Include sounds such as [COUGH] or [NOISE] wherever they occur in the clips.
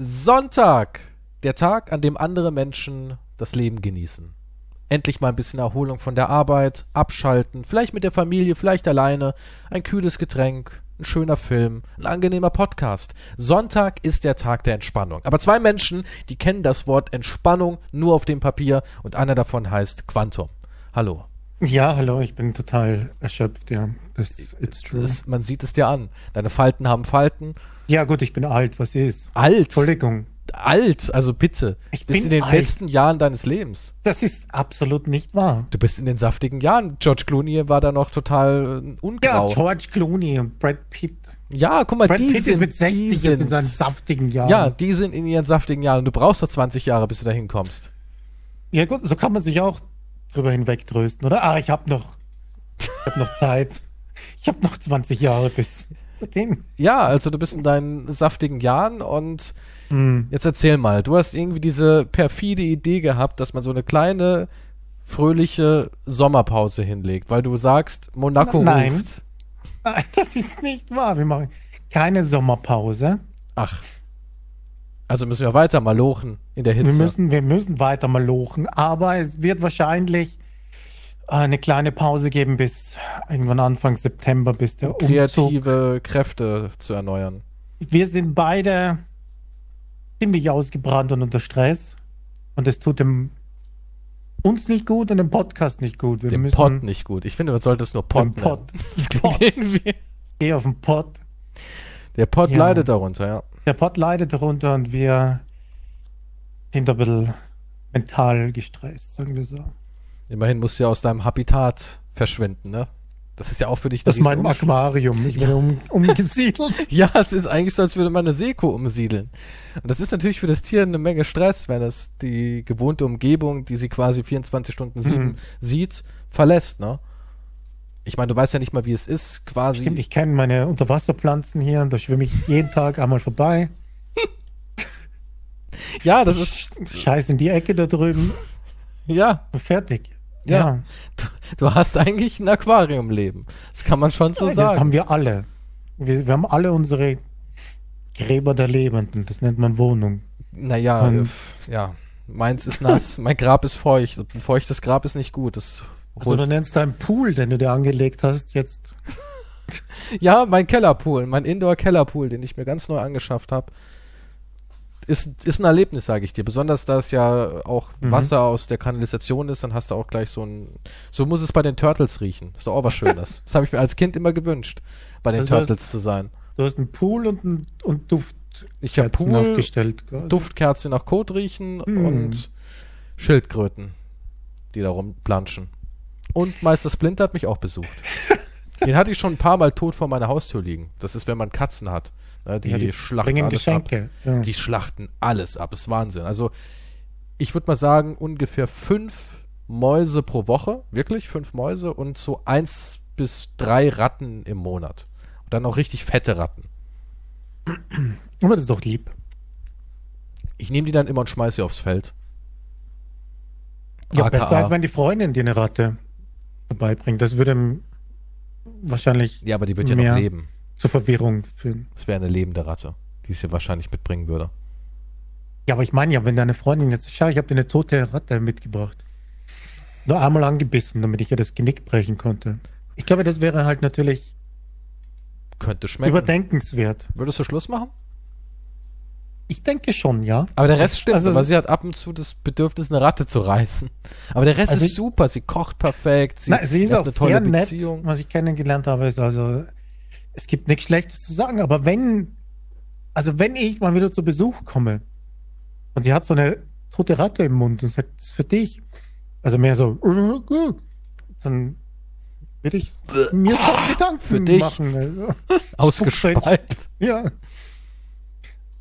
Sonntag, der Tag, an dem andere Menschen das Leben genießen. Endlich mal ein bisschen Erholung von der Arbeit, abschalten, vielleicht mit der Familie, vielleicht alleine, ein kühles Getränk, ein schöner Film, ein angenehmer Podcast. Sonntag ist der Tag der Entspannung. Aber zwei Menschen, die kennen das Wort Entspannung nur auf dem Papier und einer davon heißt Quantum. Hallo. Ja, hallo, ich bin total erschöpft, ja. Das, it's true. Das, man sieht es dir an. Deine Falten haben Falten. Ja, gut, ich bin alt, was ist? Alt? Entschuldigung. Alt, also bitte. Ich bist in den alt. besten Jahren deines Lebens. Das ist absolut nicht wahr. Du bist in den saftigen Jahren. George Clooney war da noch total äh, ungrau. Ja, George Clooney und Brad Pitt. Ja, guck mal, Brad die Pitt sind, ist mit 60 die sind, in seinen saftigen Jahren. Ja, die sind in ihren saftigen Jahren. Du brauchst doch 20 Jahre, bis du dahin kommst. Ja gut, so kann man sich auch drüber hinwegtrösten, oder? Ah, ich habe noch ich habe noch Zeit. Ich habe noch 20 Jahre bis dorthin. Ja, also du bist in deinen saftigen Jahren und mm. jetzt erzähl mal, du hast irgendwie diese perfide Idee gehabt, dass man so eine kleine fröhliche Sommerpause hinlegt, weil du sagst, Monaco Nein. ruft. Nein, das ist nicht wahr. Wir machen keine Sommerpause. Ach. Also müssen wir weiter malochen in der Hitze. Wir müssen, wir müssen weiter malochen, aber es wird wahrscheinlich eine kleine Pause geben bis irgendwann Anfang September, bis der Umzug. Kreative Kräfte zu erneuern. Wir sind beide ziemlich ausgebrannt und unter Stress. Und es tut dem uns nicht gut und dem Podcast nicht gut. Wir dem müssen Pod nicht gut. Ich finde, man sollte es nur Pod Pod. [LAUGHS] Das Pod. irgendwie. Geh auf den Pod. Der Pod ja. leidet darunter, ja. Der Pod leidet darunter und wir sind ein bisschen mental gestresst, sagen wir so. Immerhin musst du ja aus deinem Habitat verschwinden, ne? Das ist ja auch für dich das ist mein Aquarium, ich werde um, [LAUGHS] umgesiedelt. ja, es ist eigentlich so, als würde man eine Seekuh umsiedeln. Und das ist natürlich für das Tier eine Menge Stress, wenn es die gewohnte Umgebung, die sie quasi 24 Stunden sieben mhm. sieht, verlässt, ne? Ich meine, du weißt ja nicht mal, wie es ist, quasi. Stimmt, ich kenne meine Unterwasserpflanzen hier und da schwimme ich jeden Tag einmal vorbei. [LAUGHS] ja, das ist. Scheiß in die Ecke da drüben. Ja. Fertig. Ja. ja. Du, du, hast eigentlich ein Aquariumleben. Das kann man schon so ja, sagen. Das haben wir alle. Wir, wir, haben alle unsere Gräber der Lebenden. Das nennt man Wohnung. Naja, Und, äh, ja. Meins ist nass, [LAUGHS] mein Grab ist feucht. Ein feuchtes Grab ist nicht gut. Das also du nennst deinen Pool, den du dir angelegt hast, jetzt. [LAUGHS] ja, mein Kellerpool, mein Indoor-Kellerpool, den ich mir ganz neu angeschafft habe ist, ist ein Erlebnis, sage ich dir. Besonders da es ja auch mhm. Wasser aus der Kanalisation ist, dann hast du auch gleich so ein. So muss es bei den Turtles riechen. Ist doch auch was Schönes. [LAUGHS] das habe ich mir als Kind immer gewünscht, bei den also Turtles hast, zu sein. Du hast einen Pool und, ein, und Duft. Ich habe Pool, aufgestellt, Duftkerzen nach Kot riechen mhm. und Schildkröten, die da rumplanschen. Und Meister Splinter hat mich auch besucht. [LAUGHS] Den hatte ich schon ein paar Mal tot vor meiner Haustür liegen. Das ist, wenn man Katzen hat. Ne, die, ja, die schlachten alles Geschenke. ab. Ja. Die schlachten alles ab. Das ist Wahnsinn. Also ich würde mal sagen, ungefähr fünf Mäuse pro Woche, wirklich fünf Mäuse und so eins bis drei Ratten im Monat. Und dann auch richtig fette Ratten. [CLEARS THROAT] Aber das ist doch lieb. Ich nehme die dann immer und schmeiße sie aufs Feld. Ja, AKA. besser als wenn die Freundin dir eine Ratte vorbeibringt. Das würde wahrscheinlich. Ja, aber die wird ja noch leben zur Verwirrung führen. Das wäre eine lebende Ratte, die es ja wahrscheinlich mitbringen würde. Ja, aber ich meine ja, wenn deine Freundin jetzt, schau, ich habe dir eine tote Ratte mitgebracht. Nur einmal angebissen, damit ich ihr das Genick brechen konnte. Ich glaube, das wäre halt natürlich könnte schmecken. Überdenkenswert. Würdest du Schluss machen? Ich denke schon, ja. Aber der Rest stimmt, also, weil sie hat ab und zu das Bedürfnis, eine Ratte zu reißen. Aber der Rest also ist super. Sie kocht perfekt. Sie, na, sie ist auch eine tolle Beziehung. Nett, was ich kennengelernt habe, ist also es gibt nichts Schlechtes zu sagen, aber wenn, also wenn ich mal wieder zu Besuch komme und sie hat so eine tote Ratte im Mund und sagt, das ist für dich, also mehr so, dann würde ich mir schon Gedanken für dich machen. [LAUGHS] Also. Ausgespeit. Ja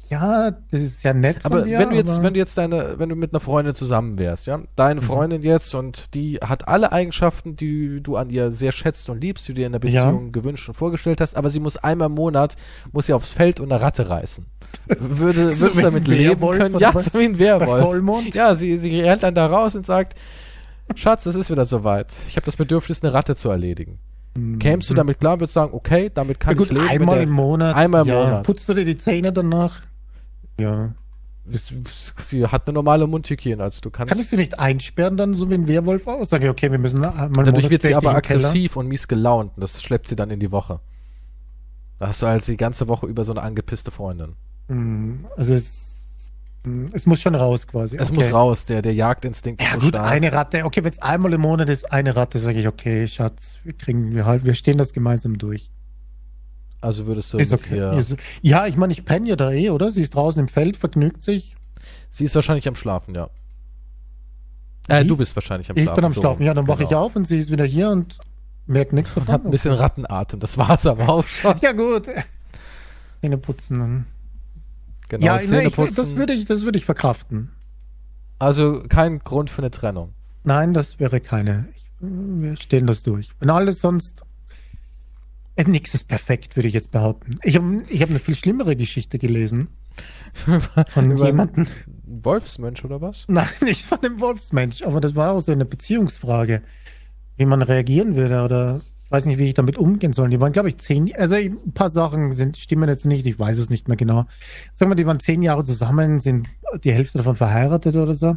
ja, das ist ja nett. Aber dir, wenn du jetzt, wenn du jetzt deine, wenn du mit einer Freundin zusammen wärst, ja, deine mhm. Freundin jetzt und die hat alle Eigenschaften, die du an ihr sehr schätzt und liebst, die du dir in der Beziehung ja. gewünscht und vorgestellt hast, aber sie muss einmal im Monat, muss sie aufs Feld und eine Ratte reißen. Würde, [LAUGHS] so würdest du damit leben können? Ja, so wie ein Werwolf. Ja, sie, sie rennt dann da raus und sagt, Schatz, es ist wieder soweit. Ich habe das Bedürfnis, eine Ratte zu erledigen. Mhm. Kämst du damit klar, würdest sagen, okay, damit kann ja, gut, ich leben. Einmal im Monat. Einmal im ja. Monat. Putzt du dir die Zähne danach? Ja. Sie hat eine normale Mundhygiene, also du kannst. Kann ich sie nicht einsperren dann so wie ein Werwolf aus? Sag ich, okay, wir müssen mal Dadurch wird sie aber aggressiv und mies gelaunt und das schleppt sie dann in die Woche. Da hast du also die ganze Woche über so eine angepisste Freundin. Hm, also es, hm, es muss schon raus quasi. Es okay. muss raus, der, der Jagdinstinkt ja, ist so gut, stark. eine Ratte, okay, wenn es einmal im Monat ist, eine Ratte, sage ich, okay, Schatz, wir kriegen, wir halt, wir stehen das gemeinsam durch. Also würdest du ist okay. Ist, ja, ich meine, ich penne ja da eh, oder? Sie ist draußen im Feld, vergnügt sich. Sie ist wahrscheinlich am Schlafen, ja. Äh, du bist wahrscheinlich am Schlafen. Ich bin am so, Schlafen, ja, dann wache genau. ich auf und sie ist wieder hier und merkt nichts davon. Hat ein bisschen Rattenatem, das war's aber auch [LAUGHS] schon. ja, gut. Zähne putzen. Genau, ja, Zähne ne, ich, putzen. Das würde ich, das würde ich verkraften. Also kein Grund für eine Trennung. Nein, das wäre keine. Wir stehen das durch. Wenn alles sonst Nichts ist perfekt, würde ich jetzt behaupten. Ich habe ich hab eine viel schlimmere Geschichte gelesen. [LAUGHS] Von jemandem. Wolfsmensch oder was? Nein, nicht von dem Wolfsmensch, aber das war auch so eine Beziehungsfrage, wie man reagieren würde oder ich weiß nicht, wie ich damit umgehen soll. Die waren, glaube ich, zehn, also ein paar Sachen sind, stimmen jetzt nicht, ich weiß es nicht mehr genau. Sagen wir, die waren zehn Jahre zusammen, sind die Hälfte davon verheiratet oder so.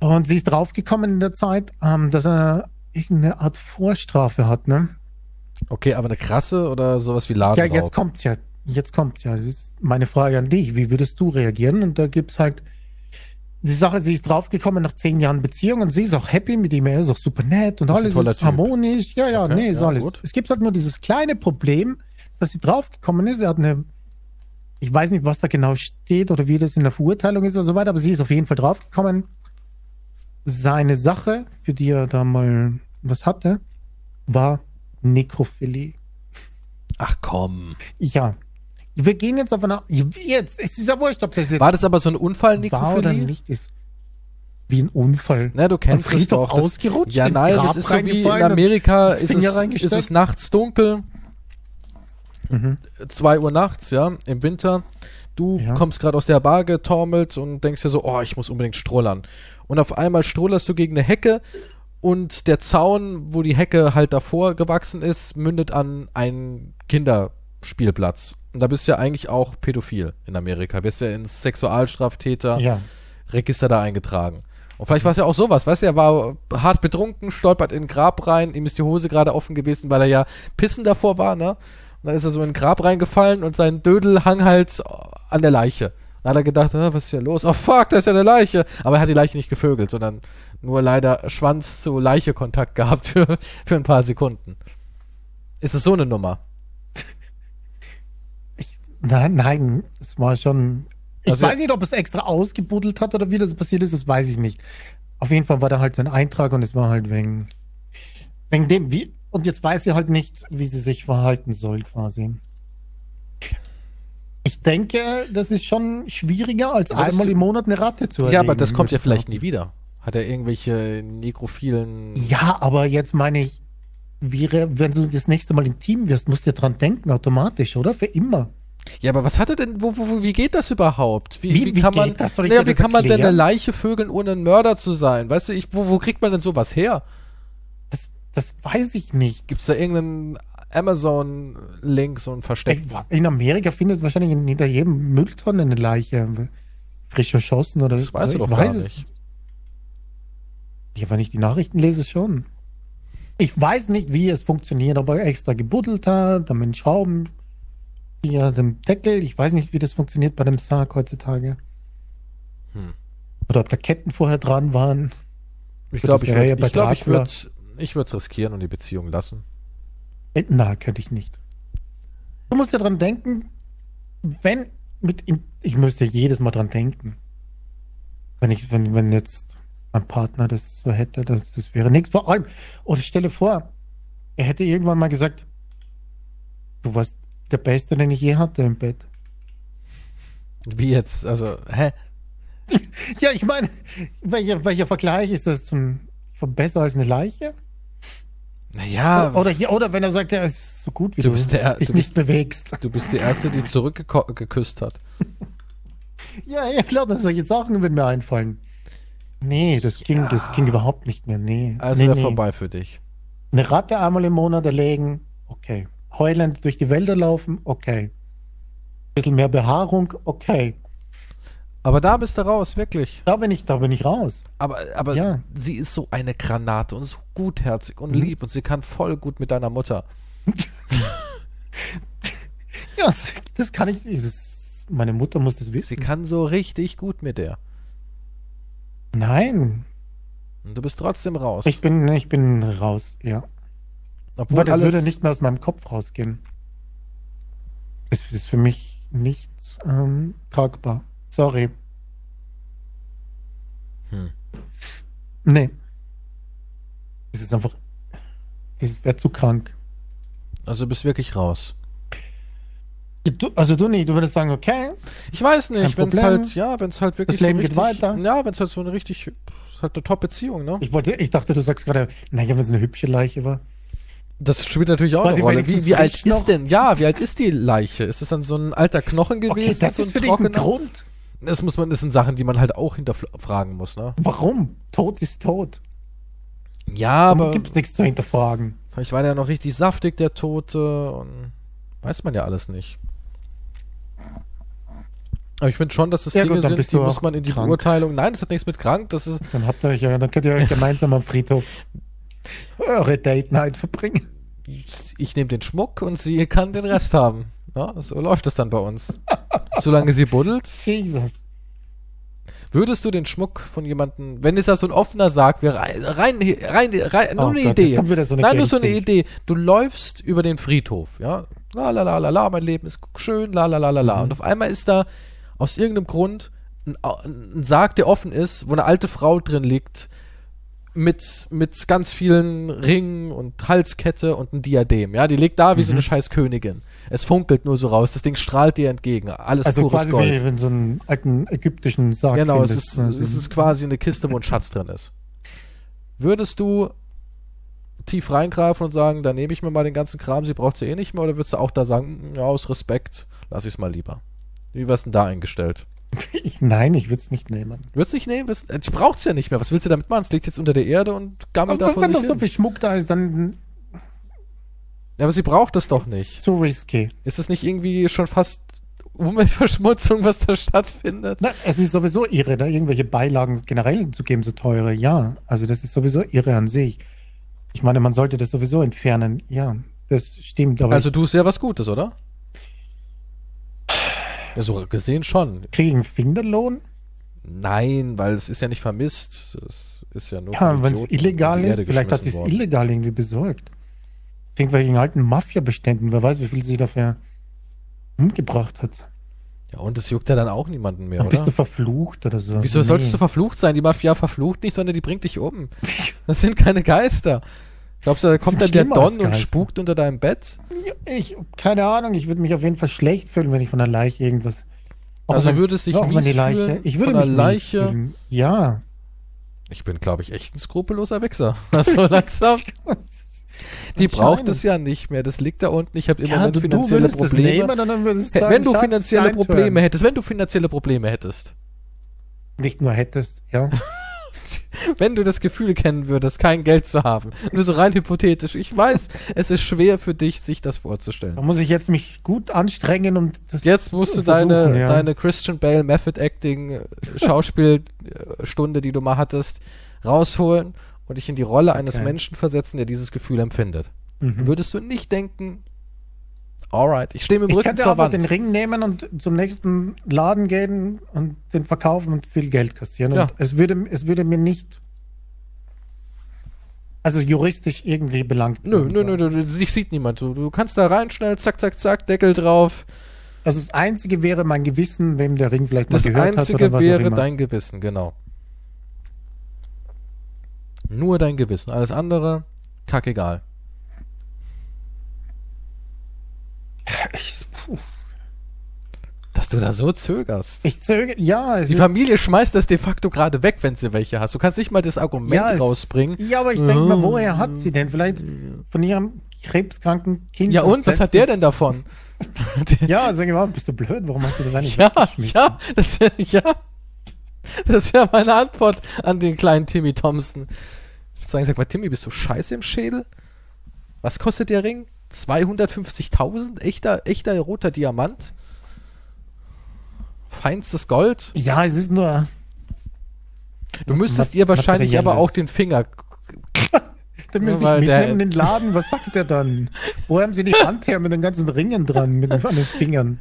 Und sie ist draufgekommen in der Zeit, ähm, dass er irgendeine Art Vorstrafe hat, ne? Okay, aber eine krasse oder sowas wie Ladenraub? Ja, jetzt kommt's ja. Jetzt kommt's ja. Das ist meine Frage an dich. Wie würdest du reagieren? Und da gibt's halt die Sache, sie ist draufgekommen nach zehn Jahren Beziehung und sie ist auch happy mit ihm. Er ist auch super nett und alles ist typ. harmonisch. Ja, ja, okay, nee, ist ja, alles. Gut. Es gibt halt nur dieses kleine Problem, dass sie draufgekommen ist. Er hat eine, ich weiß nicht, was da genau steht oder wie das in der Verurteilung ist oder so weiter, aber sie ist auf jeden Fall draufgekommen. Seine Sache, für die er da mal was hatte, war Nekrophilie. Ach komm. Ja. Wir gehen jetzt auf einer. Jetzt, es ist ja wurscht, ob das jetzt. War das aber so ein Unfall, Nekrophilie? War oder nicht? Ist wie ein Unfall. Na, du kennst es doch. Das, ausgerutscht, ja, nein, das ist so wie in Amerika ist es, ist es nachts dunkel. Mhm. Zwei Uhr nachts, ja, im Winter. Du ja. kommst gerade aus der Bar getormelt und denkst dir so, oh, ich muss unbedingt strollern. Und auf einmal strollerst du gegen eine Hecke und der Zaun, wo die Hecke halt davor gewachsen ist, mündet an einen Kinderspielplatz. Und da bist du ja eigentlich auch pädophil in Amerika. Bist ja ins Sexualstraftäter ja. Register da eingetragen. Und vielleicht war es ja auch sowas, weißt du, er war hart betrunken, stolpert in ein Grab rein, ihm ist die Hose gerade offen gewesen, weil er ja pissen davor war, ne? Und dann ist er so in ein Grab reingefallen und sein Dödel hang halt an der Leiche. Da hat er gedacht, ah, was ist hier los? Oh fuck, da ist ja eine Leiche. Aber er hat die Leiche nicht gevögelt, sondern nur leider Schwanz zu Leiche Kontakt [LAUGHS] gehabt für, für ein paar Sekunden. Ist es so eine Nummer? Ich, nein, nein, es war schon. Ich also, weiß nicht, ob es extra ausgebuddelt hat oder wie das passiert ist, das weiß ich nicht. Auf jeden Fall war da halt so ein Eintrag und es war halt wegen, wegen dem, wie, und jetzt weiß sie halt nicht, wie sie sich verhalten soll, quasi. Ich denke, das ist schon schwieriger, als aber einmal im Monat eine Ratte zu erlegen. Ja, aber das kommt ja vielleicht nie wieder. Hat er irgendwelche nekrophilen. Ja, aber jetzt meine ich, wäre, wenn du das nächste Mal intim wirst, musst du ja dran denken, automatisch, oder? Für immer. Ja, aber was hat er denn, wo, wo, wie geht das überhaupt? Wie, wie, wie kann man, das? naja, wie kann man denn eine Leiche vögeln, ohne ein Mörder zu sein? Weißt du, ich, wo, wo kriegt man denn sowas her? Das, das weiß ich nicht. Gibt's da irgendeinen Amazon-Link, so ein Versteck? In Amerika findest du wahrscheinlich hinter jedem Mülltonne eine Leiche. Frisch erschossen oder das weißt du doch ich gar nicht. Ja, wenn ich die Nachrichten lese, schon. Ich weiß nicht, wie es funktioniert, ob er extra gebuddelt hat, dann mit Schrauben, hier dem Deckel. Ich weiß nicht, wie das funktioniert bei dem Sarg heutzutage. Hm. Oder ob da Ketten vorher dran waren. Ich glaube, ich, würd, ja ich, glaub, ich würde ich es riskieren und die Beziehung lassen. Na, könnte ich nicht. Du musst ja dran denken, wenn mit, ich müsste jedes Mal dran denken. Wenn ich, wenn, wenn jetzt mein Partner das so hätte, das, das wäre nichts. Vor allem, oder stelle vor, er hätte irgendwann mal gesagt, du warst der Beste, den ich je hatte im Bett. Wie jetzt? Also, hä? [LAUGHS] ja, ich meine, welcher, welcher Vergleich ist das zum, besser als eine Leiche? Naja. Oder, oder, oder wenn er sagt, er ist so gut wie du, du bist der, dich du nicht bist, bewegst. Du bist die Erste, die zurückgeküsst hat. [LAUGHS] ja, ja, klar, solche Sachen würden mir einfallen. Nee, das ging, ja. das ging überhaupt nicht mehr. Nee. Also nee, nee. vorbei für dich. Eine Ratte einmal im Monat erlegen, okay. Heulend durch die Wälder laufen, okay. Ein bisschen mehr Behaarung, okay. Aber da bist du raus, wirklich. Da bin ich, da bin ich raus. Aber, aber ja. sie ist so eine Granate und so gutherzig und mhm. lieb und sie kann voll gut mit deiner Mutter. [LAUGHS] ja, das, das kann ich. Das, meine Mutter muss das wissen. Sie kann so richtig gut mit der. Nein. Und du bist trotzdem raus. Ich bin, ich bin raus, ja. Obwohl Aber das würde nicht mehr aus meinem Kopf rausgehen. Das ist für mich nicht ähm, tragbar. Sorry. Hm. Nee. Das ist einfach. Das wäre zu krank. Also du bist wirklich raus. Du, also du nicht, du würdest sagen, okay. Ich weiß nicht, wenn es halt, ja, wenn es halt wirklich das Leben so richtig, geht weiter. Ja, wenn es halt so eine richtig, halt eine Top-Beziehung, ne? Ich wollte, ich dachte, du sagst gerade, naja, wenn es eine hübsche Leiche war. Das spielt natürlich auch eine Rolle. Wie, wie alt ist denn, ja, wie alt ist die Leiche? Ist es dann so ein alter Knochen gewesen? Okay, das so ist ein für trockener? Dich ein Grund. Das muss man, das sind Sachen, die man halt auch hinterfragen muss, ne? Warum? Tod ist tot. Ja, Warum aber. gibt's nichts zu hinterfragen. Vielleicht war der noch richtig saftig, der Tote, und weiß man ja alles nicht. Aber ich finde schon, dass das ja, Dinge gut, sind, die muss man in die krank. Beurteilung. Nein, das hat nichts mit krank. Das ist. Dann habt ihr euch ja, dann könnt ihr euch gemeinsam am Friedhof eure Date Night verbringen. Ich nehme den Schmuck und sie kann den Rest haben. Ja, so läuft es dann bei uns. Solange sie buddelt. [LAUGHS] Jesus. Würdest du den Schmuck von jemandem, wenn es da so ein offener Sarg wäre, rein, rein, rein, rein nur oh eine Gott, Idee. So eine Nein, nur so eine Idee. Du läufst über den Friedhof, ja. La la la la la, mein Leben ist schön, la la la la la. Mhm. Und auf einmal ist da aus irgendeinem Grund ein, ein Sarg, der offen ist, wo eine alte Frau drin liegt, mit, mit ganz vielen Ringen und Halskette und ein Diadem. Ja, die liegt da wie mhm. so eine mhm. scheiß Königin. Es funkelt nur so raus. Das Ding strahlt dir entgegen. Alles also pures quasi Gold. Wie wenn so einen alten ägyptischen Sarg Genau, findest, es ist, also es ist quasi eine Kiste, wo ein Schatz drin ist. Würdest du tief reingreifen und sagen, da nehme ich mir mal den ganzen Kram, sie braucht sie eh nicht mehr, oder würdest du auch da sagen, ja, aus Respekt, lass ich es mal lieber? Wie wär's denn da eingestellt? Ich, nein, ich würde es nicht nehmen. Würdest du nicht nehmen? Ich brauche es ja nicht mehr. Was willst du damit machen? Es liegt jetzt unter der Erde und gammelt da vor Wenn doch so viel Schmuck da ist, dann... Ja, aber sie braucht es doch nicht. So risky. Ist es nicht irgendwie schon fast Umweltverschmutzung, was da stattfindet? Na, es ist sowieso irre, da irgendwelche Beilagen generell zu geben, so teure. Ja, also das ist sowieso irre an sich. Ich meine, man sollte das sowieso entfernen. Ja, das stimmt. also du tust ja was Gutes, oder? Ja, so gesehen schon. Kriegen einen Finderlohn? Nein, weil es ist ja nicht vermisst. Es ist ja nur. Ja, wenn es illegal ist, vielleicht hat sie es illegal irgendwie besorgt. Irgendwelchen alten Mafia-Beständen, wer weiß, wie viel sie dafür umgebracht hat. Ja, und das juckt ja dann auch niemanden mehr, dann oder? Bist du verflucht oder so? Wieso nee. solltest du verflucht sein? Die Mafia verflucht nicht, sondern die bringt dich um. [LAUGHS] Das sind keine Geister. Glaubst du, da kommt dann der Don und spukt unter deinem Bett? Ich, keine Ahnung, ich würde mich auf jeden Fall schlecht fühlen, wenn ich von der Leiche irgendwas. Also würdest dich mies die Leiche, fühlen ich würde von mich Leiche. Fühlen. Ja. Ich bin, glaube ich, echt ein skrupelloser Wichser. [LAUGHS] So langsam. [LAUGHS] Die braucht es ja nicht mehr. Das liegt da unten. Ich habe immer ja, finanzielle Probleme. Nehmen, sagen, wenn du finanzielle Probleme hättest, wenn du finanzielle Probleme hättest. Nicht nur hättest, ja. [LAUGHS] [LAUGHS] wenn du das Gefühl kennen würdest, kein Geld zu haben. Nur so rein hypothetisch. Ich weiß, es ist schwer für dich, sich das vorzustellen. Da muss ich jetzt mich gut anstrengen und das Jetzt musst du deine, ja. deine Christian Bale Method Acting äh, Schauspielstunde, die du mal hattest, rausholen und dich in die Rolle okay. eines Menschen versetzen, der dieses Gefühl empfindet. Mhm. Würdest du nicht denken, Alright, ich stehe mit dem Rücken zur Wand. Ich könnte den Ring nehmen und zum nächsten Laden gehen und den verkaufen und viel Geld kassieren. Ja. Und es würde, es würde mir nicht, also juristisch irgendwie belangt. Nö, nö, nö, nö, dich sieht niemand. Du, du kannst da rein schnell, zack, zack, zack, Deckel drauf. Also das Einzige wäre mein Gewissen, wem der Ring vielleicht mal das gehört hat. Das Einzige wäre dein Gewissen, genau. Nur dein Gewissen. Alles andere, kackegal. Ich, Dass du da so zögerst. Ich zögere, ja. Die Familie schmeißt das de facto gerade weg, wenn sie welche hast. Du kannst nicht mal das Argument ja, rausbringen. ja, aber ich denke mal, oh. woher hat sie denn? Vielleicht von ihrem krebskranken Kind. Ja, und was hat der denn davon? [LAUGHS] ja, also genau, bist du blöd? Warum hast du das eigentlich Ja, ja, das wäre, ja. Das wäre meine Antwort an den kleinen Timmy Thompson. Sagen, sag mal, Timmy, bist du scheiße im Schädel? Was kostet der Ring? 250.000? Echter, echter roter Diamant? Feinstes Gold? Ja, es ist nur. Du müsstest ihr wahrscheinlich aber auch den Finger. [LAUGHS] dann müsste ich mitnehmen in den Laden. Was sagt der dann? Wo haben sie die Hand her mit den ganzen Ringen dran, mit den, den Fingern?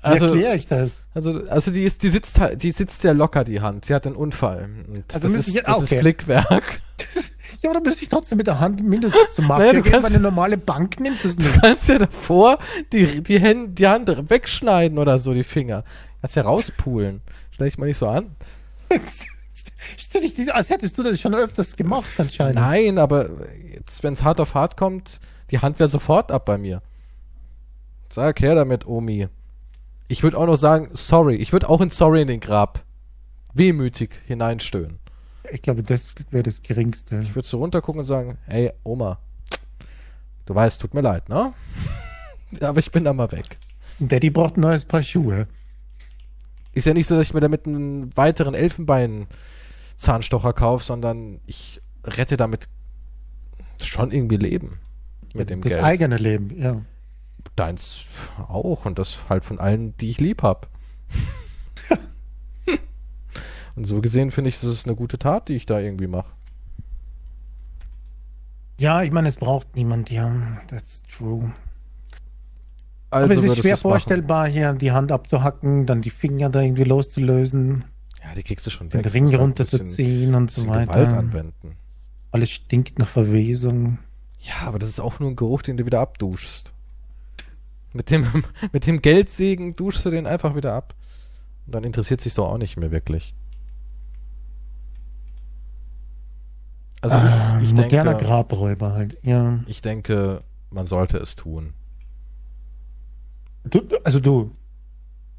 Wie also, erkläre ich das? Also, also die ist, die sitzt die sitzt sehr locker, die Hand. Sie hat einen Unfall. Und also das ist, das ist Flickwerk. [LAUGHS] Ja, aber da müsste ich trotzdem mit der Hand mindestens zu machen. Naja, du kannst, eine normale Bank nimmt das nicht. Du kannst ja davor die, die, Hand, die Hand wegschneiden oder so, die Finger. Kannst ja rauspulen. Stell dich mal nicht so an. [LAUGHS] Stell dich nicht, als hättest du das schon öfters gemacht anscheinend. Nein, aber jetzt, wenn es hart auf hart kommt, die Hand wäre sofort ab bei mir. Sag her damit, Omi. Ich würde auch noch sagen, sorry. Ich würde auch in sorry in den Grab wehmütig hineinstöhnen. Ich glaube, das wäre das Geringste. Ich würde so runtergucken und sagen, ey, Oma, du weißt, tut mir leid, ne? [LAUGHS] Aber ich bin da mal weg. Daddy braucht ein neues Paar Schuhe. Ist ja nicht so, dass ich mir damit einen weiteren Elfenbein-Zahnstocher kaufe, sondern ich rette damit schon irgendwie Leben. Mit dem das Geld. Das eigene Leben, ja. Deins auch und das halt von allen, die ich lieb hab. Und so gesehen finde ich, es ist eine gute Tat, die ich da irgendwie mache. Ja, ich meine, es braucht niemand, ja, that's true. Also Aber es ist schwer vorstellbar, machen. hier die Hand abzuhacken, dann die Finger da irgendwie loszulösen. Ja, die kriegst du schon weg. Den Ring runterzuziehen und so weiter. Gewalt anwenden. Alles stinkt nach Verwesung. Ja, aber das ist auch nur ein Geruch, den du wieder abduschst. Mit dem, [LAUGHS] mit dem Geldsegen duschst du den einfach wieder ab. Und dann interessiert sich doch auch nicht mehr wirklich. Also ah, ich, ich moderner denke, Grabräuber halt, ja. Ich denke, man sollte es tun. Du, also du.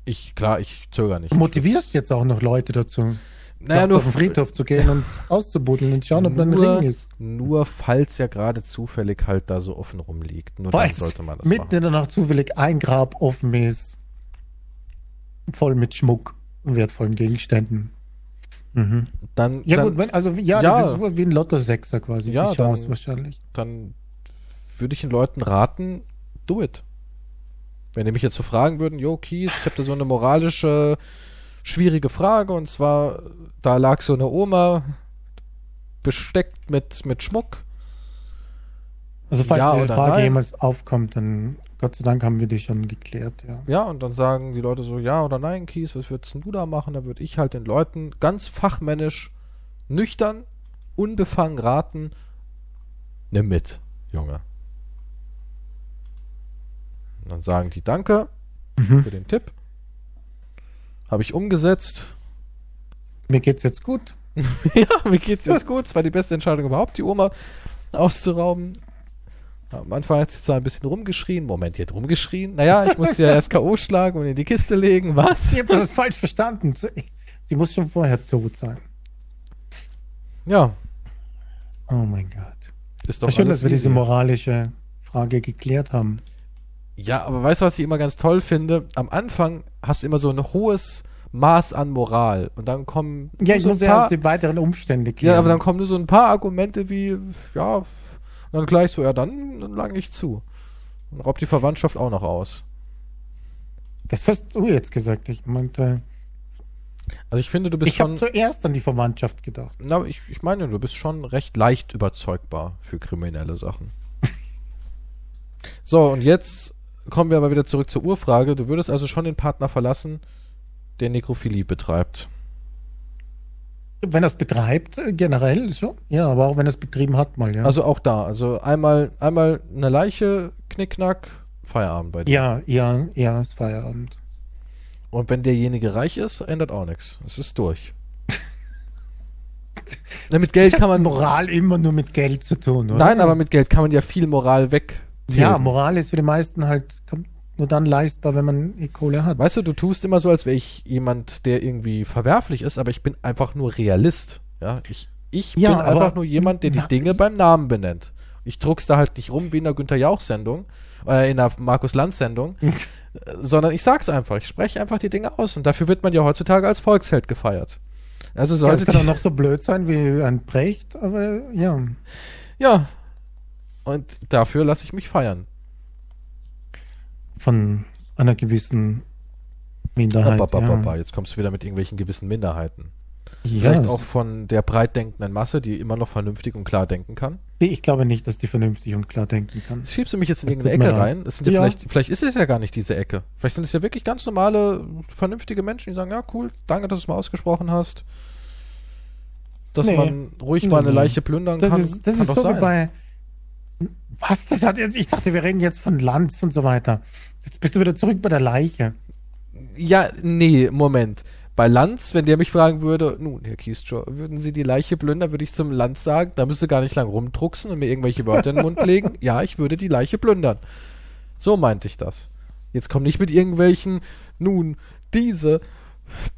Ich, klar, ich zögere nicht. Du motivierst jetzt auch noch Leute dazu naja, nur auf den Friedhof zu gehen und [LAUGHS] auszubuddeln und schauen, ob da ein Ring ist. Nur falls ja gerade zufällig halt da so offen rumliegt. Nur falls dann sollte man das mitten machen. in der Nacht zufällig ein Grab offen ist. Voll mit Schmuck und wertvollen Gegenständen. Mhm. Dann, ja, dann, gut, wenn, also ja, ja, das ist wie ein Lotto-Sechser quasi. Ja, die Chance dann, wahrscheinlich. Dann würde ich den Leuten raten, do it. Wenn die mich jetzt so fragen würden, yo, Kies, ich habe da so eine moralische schwierige Frage und zwar, da lag so eine Oma besteckt mit, mit Schmuck. Also falls ja diese Frage nein. jemals aufkommt, dann Gott sei Dank haben wir die schon geklärt, ja. Ja, und dann sagen die Leute so, ja oder nein, Kies, was würdest du da machen? Da würde ich halt den Leuten ganz fachmännisch, nüchtern, unbefangen raten, nimm mit, Junge. Und dann sagen die Danke mhm. für den Tipp. Habe ich umgesetzt. Mir geht's jetzt gut. [LAUGHS] ja, mir geht's jetzt gut. Es war die beste Entscheidung überhaupt, die Oma auszurauben. Am Anfang hat sie zwar ein bisschen rumgeschrien. Moment, hat rumgeschrien. Naja, ich musste ja erst [LAUGHS] K.O. schlagen und in die Kiste legen. Was? Ich habe das falsch verstanden. Sie muss schon vorher tot sein. Ja. Oh mein Gott. Ist doch schön, dass wir diese moralische Frage geklärt haben. Ja, aber weißt du, was ich immer ganz toll finde? Am Anfang hast du immer so ein hohes Maß an Moral und dann kommen ja, ich so muss erst die weiteren Umstände klären. Ja, aber dann kommen nur so ein paar Argumente wie ja, dann gleich so ja, dann, dann lang ich zu. Und raubt die Verwandtschaft auch noch aus. Das hast du jetzt gesagt. Ich meinte also ich finde, du bist ich schon. Ich habe zuerst an die Verwandtschaft gedacht. Na, ich, ich meine, du bist schon recht leicht überzeugbar für kriminelle Sachen. so, und jetzt kommen wir aber wieder zurück zur Urfrage. Du würdest also schon den Partner verlassen, der Nekrophilie betreibt. Wenn er es betreibt, äh, generell so. Ja, aber auch wenn er es betrieben hat, mal, ja. Also auch da. Also einmal, einmal eine Leiche, Knickknack, Feierabend bei dir. Ja, ja, ja, ist Feierabend. Und wenn derjenige reich ist, ändert auch nichts. Es ist durch. [LAUGHS] Na, mit Geld kann man. Moral immer nur mit Geld zu tun, oder? Nein, aber mit Geld kann man ja viel Moral weg ja, Moral ist für die meisten halt nur dann leistbar, wenn man die Kohle hat. Weißt du, du tust immer so, als wäre ich jemand, der irgendwie verwerflich ist, aber ich bin einfach nur Realist. Ja, ich, ich ja, bin einfach nur jemand, der die Dinge beim Namen benennt. Ich druck's da halt nicht rum wie in der Günther Jauch-Sendung, äh, in der Markus Lanz-Sendung, [LAUGHS] sondern ich sag's einfach. Ich spreche einfach die Dinge aus und dafür wird man ja heutzutage als Volksheld gefeiert. Also sollte ja, das kann doch noch so blöd sein wie ein Brecht, aber ja. Ja, und dafür lasse ich mich feiern. Von einer gewissen Minderheit. Ba, ja. Jetzt kommst du wieder mit irgendwelchen gewissen Minderheiten. Ja. Vielleicht auch von der breit denkenden Masse, die immer noch vernünftig und klar denken kann. Ich glaube nicht, dass die vernünftig und klar denken kann. Schiebst du mich jetzt in das irgendeine Ecke rein? Das sind ja, ja, Vielleicht, vielleicht ist es ja gar nicht diese Ecke. Vielleicht sind es ja wirklich ganz normale, vernünftige Menschen, die sagen, ja cool, danke, dass du es mal ausgesprochen hast. Dass nee. man ruhig nee, mal eine Leiche plündern das kann. Ist, das kann ist so sein. wie bei. Was? Das hat jetzt, ich dachte, wir reden jetzt von Lanz und so weiter. Jetzt bist du wieder zurück bei der Leiche. Ja, nee, Moment. Bei Lanz, wenn der mich fragen würde, nun, Herr Kiesjoe, würden Sie die Leiche plündern, würde ich zum Lanz sagen, da müsste gar nicht lang rumdrucksen und mir irgendwelche Wörter in den Mund legen. Ja, ich würde die Leiche plündern. So meinte ich das. Jetzt komm nicht mit irgendwelchen, nun, diese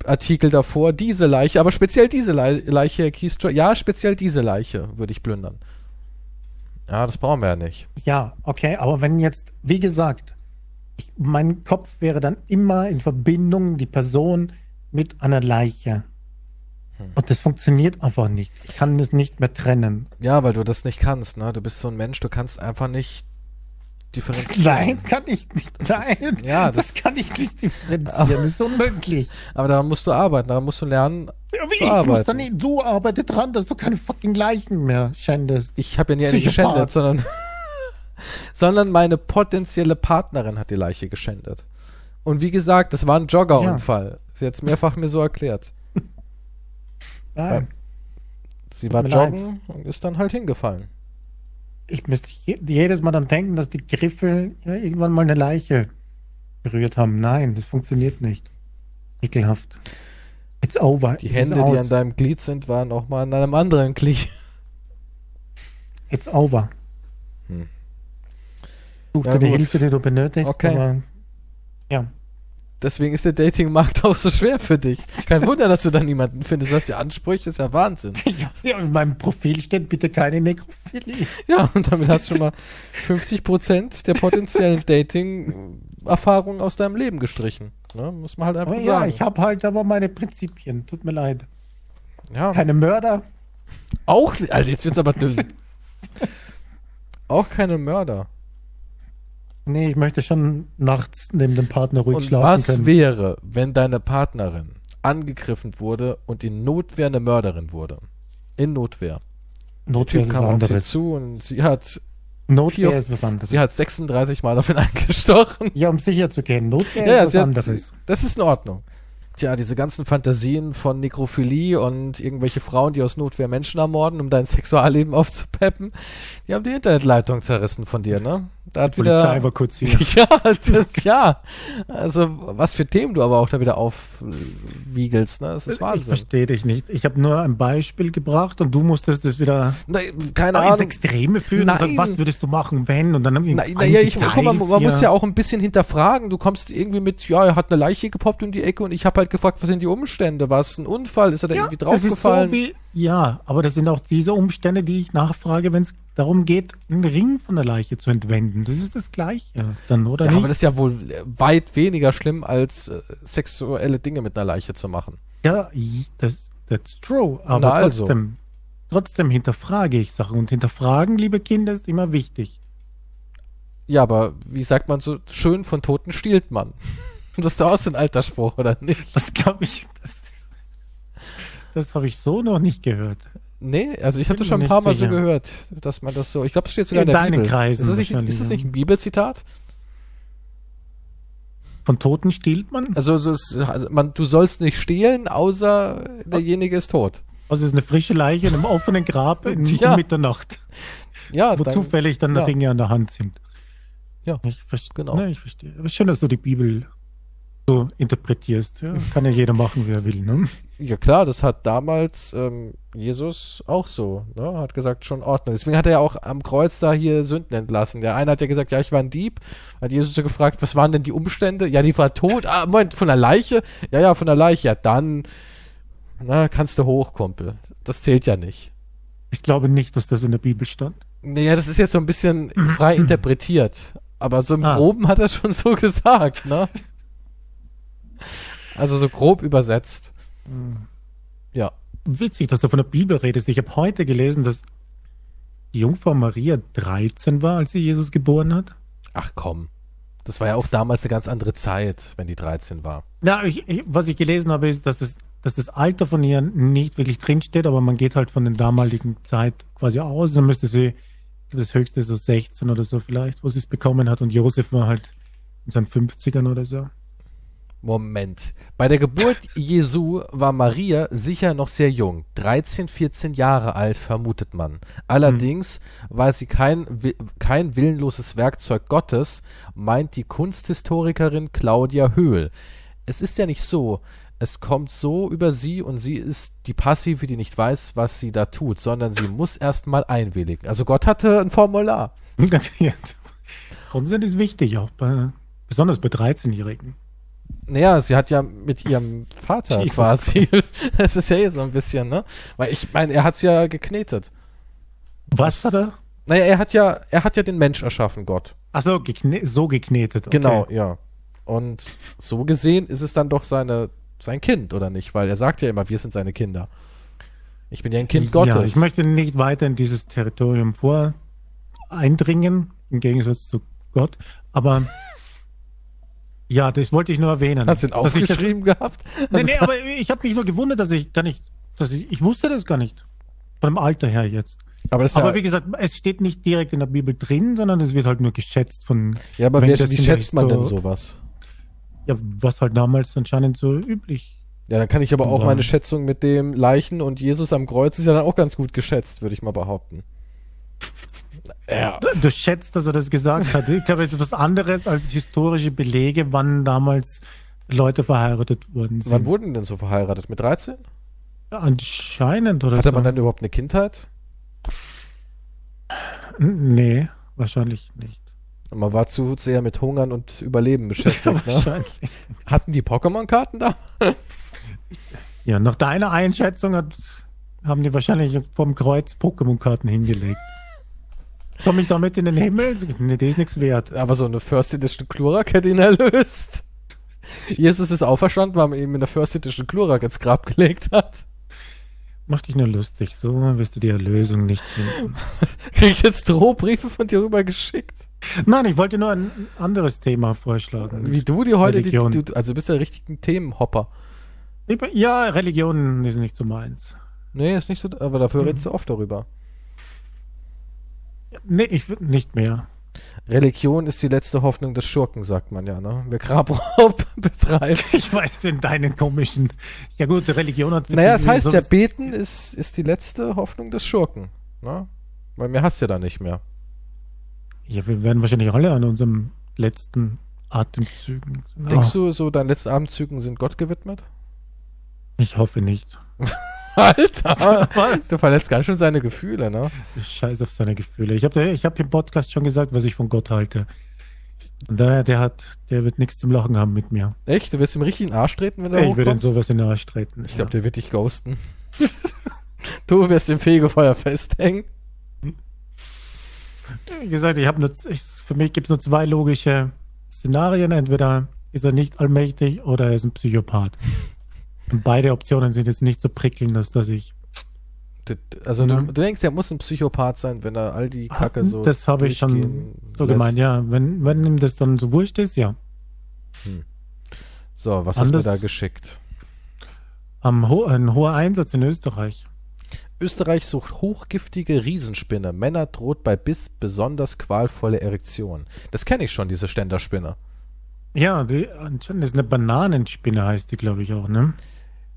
Artikel davor, diese Leiche, aber speziell diese Leiche, Herr Kiesjoe, ja, speziell diese Leiche würde ich plündern. Ja, das brauchen wir ja nicht. Ja, okay, aber wenn jetzt, wie gesagt, ich, mein Kopf wäre dann immer in Verbindung, die Person mit einer Leiche. Hm. Und das funktioniert einfach nicht. Ich kann es nicht mehr trennen. Ja, weil du das nicht kannst, ne? Du bist so ein Mensch, du kannst einfach nicht differenzieren. Nein, kann ich nicht. Das Nein, ist, ja, das, das, kann ich nicht differenzieren. Aber, das ist unmöglich. Aber daran musst du arbeiten, daran musst du lernen ja, zu ich arbeiten. Muss dann nicht, du arbeite dran, dass du keine fucking Leichen mehr schändest. Ich habe ja nie eine geschändet, sondern [LAUGHS] sondern meine potenzielle Partnerin hat die Leiche geschändet. Und wie gesagt, das war ein Joggerunfall. Ja. Sie hat es mehrfach mir so erklärt. Nein. Sie war joggen leid. und ist dann halt hingefallen. Ich müsste jedes Mal dann denken, dass die Griffel ja, irgendwann mal eine Leiche berührt haben. Nein, das funktioniert nicht. Ekelhaft. It's over. Die Hände, die an deinem Glied sind, waren auch mal an einem anderen Glied. It's over. Hm. Such ja, dir die Hilfe, die du benötigst. Okay. Aber, ja. Deswegen ist der Datingmarkt [LAUGHS] auch so schwer für dich. Kein Wunder, dass du da niemanden findest. Was die Ansprüche ist ja Wahnsinn. [LAUGHS] Ja, in meinem Profil steht bitte keine Nekrophilie. Ja, und damit hast du schon mal 50 Prozent der potenziellen Dating-Erfahrungen aus deinem Leben gestrichen. Ne? Muss man halt einfach aber sagen. Ja, ich habe halt aber meine Prinzipien. Tut mir leid. Ja. Keine Mörder. Auch, also jetzt wird's aber dünn. [LAUGHS] auch keine Mörder. Nee, ich möchte schon nachts neben dem Partner ruhig und schlafen was können. wäre, wenn deine Partnerin angegriffen wurde und in Notwehr eine Mörderin wurde? In Notwehr. Notwehr ist was anderes. zu und sie hat Notwehr vier, ist was anderes. Sie hat 36 Mal auf ihn [LAUGHS] eingestochen. Ja, um sicher zu gehen. Notwehr ja, ist was anderes. Hat, das ist in Ordnung. Tja, diese ganzen Fantasien von Nekrophilie und irgendwelche Frauen, die aus Notwehr Menschen ermorden, um dein Sexualleben aufzupeppen, die haben die Internetleitung zerrissen von dir, ne? Da hat wieder. Polizei war kurz hier. [LAUGHS] ja, das, ja. Also, was für Themen du aber auch da wieder aufwiegelst, ne? Das ist Wahnsinn. Ich verstehe dich nicht. Ich habe nur ein Beispiel gebracht und du musstest es wieder Nein, keine Ahnung. ins Extreme führen. Nein. Und was würdest du machen, wenn? Und dann Nein, naja, ich, guck mal, man muss ja auch ein bisschen hinterfragen. Du kommst irgendwie mit, ja, er hat eine Leiche gepoppt um die Ecke und ich habe halt gefragt, was sind die Umstände? War es ein Unfall? Ist er da ja, irgendwie draufgefallen? Ja, aber das sind auch diese Umstände, die ich nachfrage, wenn es darum geht, einen Ring von der Leiche zu entwenden. Das ist das Gleiche dann, oder ja, nicht? aber das ist ja wohl weit weniger schlimm, als äh, sexuelle Dinge mit einer Leiche zu machen. Ja, das, that's true. Aber Na also. trotzdem, trotzdem hinterfrage ich Sachen. Und hinterfragen, liebe Kinder, ist immer wichtig. Ja, aber wie sagt man so schön, von Toten stiehlt man. [LAUGHS] Das ist doch auch so ein alter Spruch, oder nicht? Das glaube ich, das, das habe ich so noch nicht gehört. Nee, also ich habe das schon ein paar Mal sicher. so gehört, dass man das so. Ich glaube, es steht sogar in, in der Bibel. Kreisen ist das, nicht, ist das nicht ein Bibelzitat? Von Toten stiehlt man? Also, also, es, also man, du sollst nicht stehlen, außer derjenige ist tot. Also es ist eine frische Leiche in einem offenen Grab in, [LAUGHS] ja. um Mitternacht. Ja, wo dann, zufällig dann ja. Ringe an der Hand sind. Ja, ich genau. Ne, ich verstehe. Aber schön, dass du die Bibel so interpretierst. Ja, kann ja jeder machen, wie er will. Ne? Ja klar, das hat damals ähm, Jesus auch so, ne? Hat gesagt, schon Ordnung. Deswegen hat er ja auch am Kreuz da hier Sünden entlassen. Der eine hat ja gesagt, ja, ich war ein Dieb. Hat Jesus so gefragt, was waren denn die Umstände? Ja, die war tot. Ah, Moment, von der Leiche? Ja, ja, von der Leiche. Ja, dann, na, kannst du hoch, Kumpel. Das zählt ja nicht. Ich glaube nicht, dass das in der Bibel stand. Naja, das ist jetzt so ein bisschen frei [CLEARS THROAT] interpretiert. Aber so im ah. Groben hat er schon so [LAUGHS] gesagt, ne? Also so grob übersetzt. Mhm. Ja. Witzig, dass du von der Bibel redest. Ich habe heute gelesen, dass die Jungfrau Maria 13 war, als sie Jesus geboren hat. Ach komm. Das war ja auch damals eine ganz andere Zeit, wenn die 13 war. Ja, ich, ich, was ich gelesen habe, ist, dass das, dass das Alter von ihr nicht wirklich drinsteht, aber man geht halt von der damaligen Zeit quasi aus. Dann müsste sie, das höchste so 16 oder so vielleicht, wo sie es bekommen hat. Und Josef war halt in seinen 50ern oder so. Moment. Bei der Geburt Jesu war Maria sicher noch sehr jung, 13, 14 Jahre alt, vermutet man. Allerdings mhm. war sie kein, kein willenloses Werkzeug Gottes, meint die Kunsthistorikerin Claudia Höhl. Es ist ja nicht so, es kommt so über sie und sie ist die Passive, die nicht weiß, was sie da tut, sondern sie muss erst mal einwilligen. Also Gott hatte ein Formular. [LAUGHS] Konsens ist wichtig, auch bei, besonders bei 13-Jährigen. Naja, sie hat ja mit ihrem Vater [LAUGHS] Jesus quasi. [LAUGHS] Das ist ja eh so ein bisschen, ne? Weil ich meine, er hat's ja geknetet. Was hat er? Naja, er hat ja, er hat ja den Mensch erschaffen, Gott. Ach so, gekne so geknetet. Okay. Genau, ja. Und so gesehen ist es dann doch seine, sein Kind, oder nicht? Weil er sagt ja immer, wir sind seine Kinder. Ich bin ja ein Kind Gottes. Ja, ich möchte nicht weiter in dieses Territorium vor eindringen, im Gegensatz zu Gott. Aber ja, das wollte ich nur erwähnen. Hast du ihn aufgeschrieben das, gehabt? Nee, nee, aber ich habe mich nur gewundert, dass ich gar nicht, dass ich, ich wusste das gar nicht. Von dem Alter her jetzt. Aber, aber ja, wie gesagt, es steht nicht direkt in der Bibel drin, sondern es wird halt nur geschätzt von. Ja, aber wer, wie schätzt man denn sowas? Ja, was halt damals anscheinend so üblich. Ja, dann kann ich aber auch meine Schätzung mit dem Leichen und Jesus am Kreuz ist ja dann auch ganz gut geschätzt, würde ich mal behaupten. Ja. Du schätzt, dass er das gesagt hat. Ich glaube, es ist was anderes als historische Belege, wann damals Leute verheiratet wurden. Wann wurden denn so verheiratet? Mit 13? Ja, anscheinend oder Hatte so. man dann überhaupt eine Kindheit? Nee, wahrscheinlich nicht. Man war zu sehr mit Hungern und Überleben beschäftigt. Ja, [LAUGHS] ne? wahrscheinlich. Ne? Hatten die Pokémon-Karten da? [LAUGHS] ja, nach deiner Einschätzung hat, haben die wahrscheinlich vom Kreuz Pokémon-Karten hingelegt. Komme ich damit in den Himmel? Nee, die ist nichts wert. Aber so eine First Edition Klurak hätte ihn erlöst. Jesus ist auferstanden, weil man ihm in der First Edition Klurak ins Grab gelegt hat. Mach dich nur lustig, so wirst du die Erlösung nicht finden. [LAUGHS] Krieg ich jetzt Drohbriefe von dir rüber geschickt? Nein, ich wollte nur ein anderes Thema vorschlagen. Wie du die heute, die, du, also bist ja richtig ein Themenhopper. Ja, Religion ist nicht so meins. Nee, ist nicht so, aber dafür mhm. redest du oft darüber. Nee, ich würde nicht mehr. Religion ist die letzte Hoffnung des Schurken, sagt man ja, ne? Wer Grabraub [LAUGHS] betreibt. Ich weiß in deinen komischen. Ja gut, Religion hat. Naja, es heißt ja, beten ist, ist die letzte Hoffnung des Schurken, ne? Weil mehr hast du ja da nicht mehr. Ja, wir werden wahrscheinlich alle an unserem letzten Atemzügen. Denkst oh. du, so deine letzten Atemzügen sind Gott gewidmet? Ich hoffe nicht. [LAUGHS] Alter, was? du verletzt ganz schön seine Gefühle, ne? Scheiß auf seine Gefühle. Ich habe ich hab im Podcast schon gesagt, was ich von Gott halte. Und daher, der hat, der wird nichts zum Lachen haben mit mir. Echt? Du wirst ihm richtig in den Arsch treten, wenn du Ich würde ihm sowas in den Arsch treten. Ich glaube, ja. der wird dich ghosten. [LAUGHS] du wirst im Fegefeuer festhängen. Wie gesagt, ich habe nur, ich, für mich gibt es nur zwei logische Szenarien. Entweder ist er nicht allmächtig oder er ist ein Psychopath. Und beide Optionen sind jetzt nicht so prickelnd, dass, dass ich. Also ja. du, du, denkst, er muss ein Psychopath sein, wenn er all die Kacke so. Das habe ich schon so lässt. gemeint, ja. Wenn, wenn ihm das dann so wurscht ist, ja. Hm. So, was Anders, hast du mir da geschickt? Am Ho ein hoher Einsatz in Österreich. Österreich sucht hochgiftige Riesenspinne. Männer droht bei Biss besonders qualvolle Erektion. Das kenne ich schon, diese Ständerspinne. Ja, die, anscheinend ist eine Bananenspinne, heißt die, glaube ich auch, ne?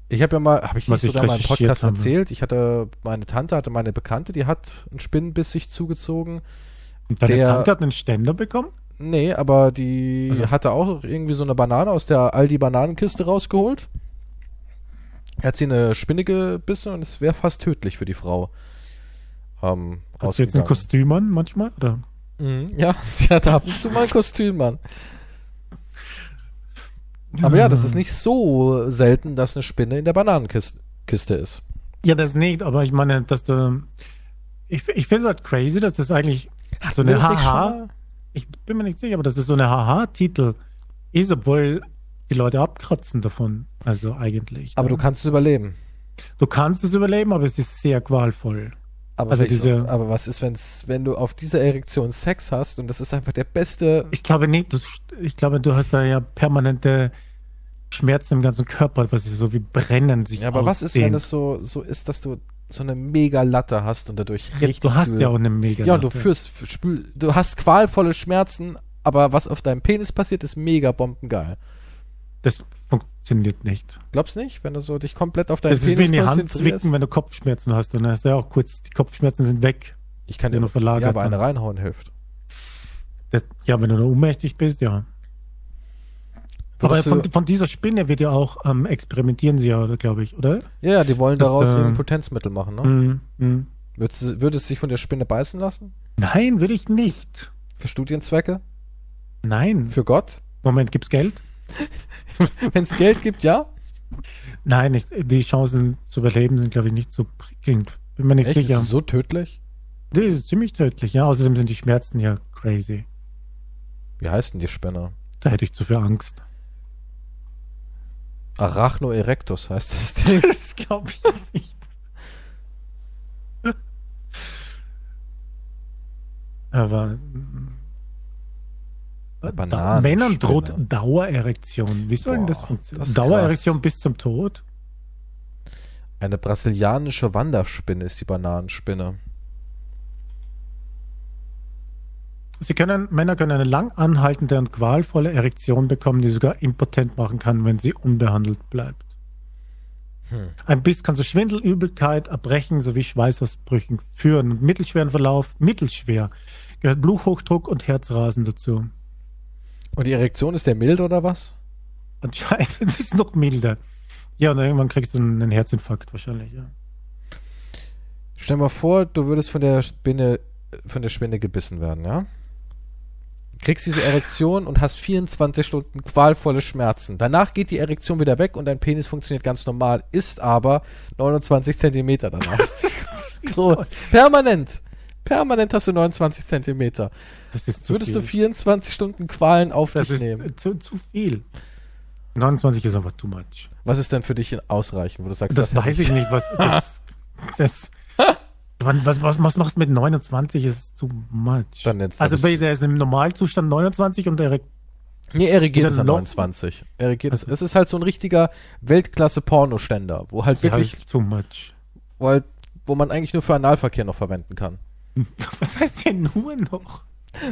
Ich habe ja mal, habe ich nicht sogar mal im Podcast habe. erzählt, ich hatte, meine Tante hatte meine Bekannte, die hat einen Spinnenbiss sich zugezogen. Und deine der, Tante hat einen Ständer bekommen? Nee, aber die also. hatte auch irgendwie so eine Banane aus der Aldi Bananenkiste rausgeholt. Er hat sie eine Spinne gebissen und es wäre fast tödlich für die Frau. Ähm, hat sie jetzt ein Kostüm an manchmal? Oder? Mhm, ja, [LAUGHS] sie hatte ab und zu mal ein Kostüm an. Aber ja, das ist nicht so selten, dass eine Spinne in der Bananenkiste ist. Ja, das nicht, aber ich meine, dass du. Ich, ich finde es halt crazy, dass das eigentlich so eine Haha. Ich bin mir nicht sicher, aber dass das so eine Haha-Titel ist, obwohl die Leute abkratzen davon. Also eigentlich. Aber ja. du kannst es überleben. Du kannst es überleben, aber es ist sehr qualvoll. Aber, also diese, so, aber was ist, wenn's, wenn du auf dieser Erektion Sex hast und das ist einfach der beste. Ich glaube nicht, du, ich glaube, du hast da ja permanente Schmerzen im ganzen Körper, was ist so wie brennen sich. Ja, aber was ist, wenn es so, so ist, dass du so eine mega Latte hast und dadurch ja, richtig. Du hast ja auch eine mega Latte. Ja, und du führst, spül, du hast qualvolle Schmerzen, aber was auf deinem Penis passiert, ist mega bombengeil. Das funktioniert nicht. Glaubst nicht, wenn du so dich komplett auf deinen das Penis ist wie in die Hand zwicken, wenn du Kopfschmerzen hast. Dann hast du ja auch kurz, die Kopfschmerzen sind weg. Ich kann dir nur verlagern. Ja, aber eine reinhauen hilft. Das, ja, wenn du nur ohnmächtig bist, ja. aber von, von, dieser Spinne wird ja auch ähm, experimentieren sie ja, glaube ich, oder? Ja, die wollen das, daraus äh, Potenzmittel machen, ne? Mm, mm. Würdest, würde es sich von der Spinne beißen lassen? Nein, würde ich nicht. Für Studienzwecke? Nein. Für Gott? Moment, gibt's Geld? [LAUGHS] Wenn es Geld gibt, ja? Nein, nicht, die Chancen zu überleben sind, glaube ich, nicht so prickelnd. Bin mir nicht Echt? sicher. Ist so tödlich? Die ist ziemlich tödlich, ja. Außerdem sind die Schmerzen ja crazy. Wie heißt denn die Spinner? Da hätte ich zu viel Angst. Arachno erectus heißt das [LAUGHS] Ding. das glaube ich nicht. [LAUGHS] Aber Bananen. Männern droht Dauererektion. Wie soll Boah, denn das funktionieren? Das Dauererektion bis zum Tod? Eine brasilianische Wanderspinne ist die Bananenspinne. Sie können, Männer können eine lang anhaltende und qualvolle Erektion bekommen, die sogar impotent machen kann, wenn sie unbehandelt bleibt. Hm. Ein Biss kann zu Schwindel, Übelkeit, Erbrechen sowie Schweißausbrüchen führen. Und mittelschweren Verlauf, mittelschwer, gehört Bluthochdruck und Herzrasen dazu. Und die Erektion ist der mild oder was? Anscheinend [LAUGHS] ist es noch milder. Ja, und irgendwann kriegst du einen Herzinfarkt wahrscheinlich, ja. Stell mal vor, du würdest von der Spinne, von der Spinne gebissen werden, ja? Kriegst diese Erektion und hast 24 Stunden qualvolle Schmerzen. Danach geht die Erektion wieder weg und dein Penis funktioniert ganz normal, ist aber 29 Zentimeter danach. [LAUGHS] Groß. Permanent. Permanent hast du 29 Zentimeter. Das ist zu Würdest viel. du 24 Stunden Qualen auf das dich nehmen? Ist zu, zu viel. 29 ist einfach too much. Was ist denn für dich ausreichend, wo du sagst, das, das weiß ich nicht, was [LAUGHS] das, das was, was, was machst du mit 29 ist too much. Dann nennst also bei der ist im Normalzustand 29 und der Nee, Erigiert ist an 29. Erigiert also, ist, es ist halt so ein richtiger Weltklasse-Pornoständer, wo halt wirklich. Ja, too much. Wo halt, wo man eigentlich nur für Analverkehr noch verwenden kann. [LAUGHS] Was heißt denn nur noch?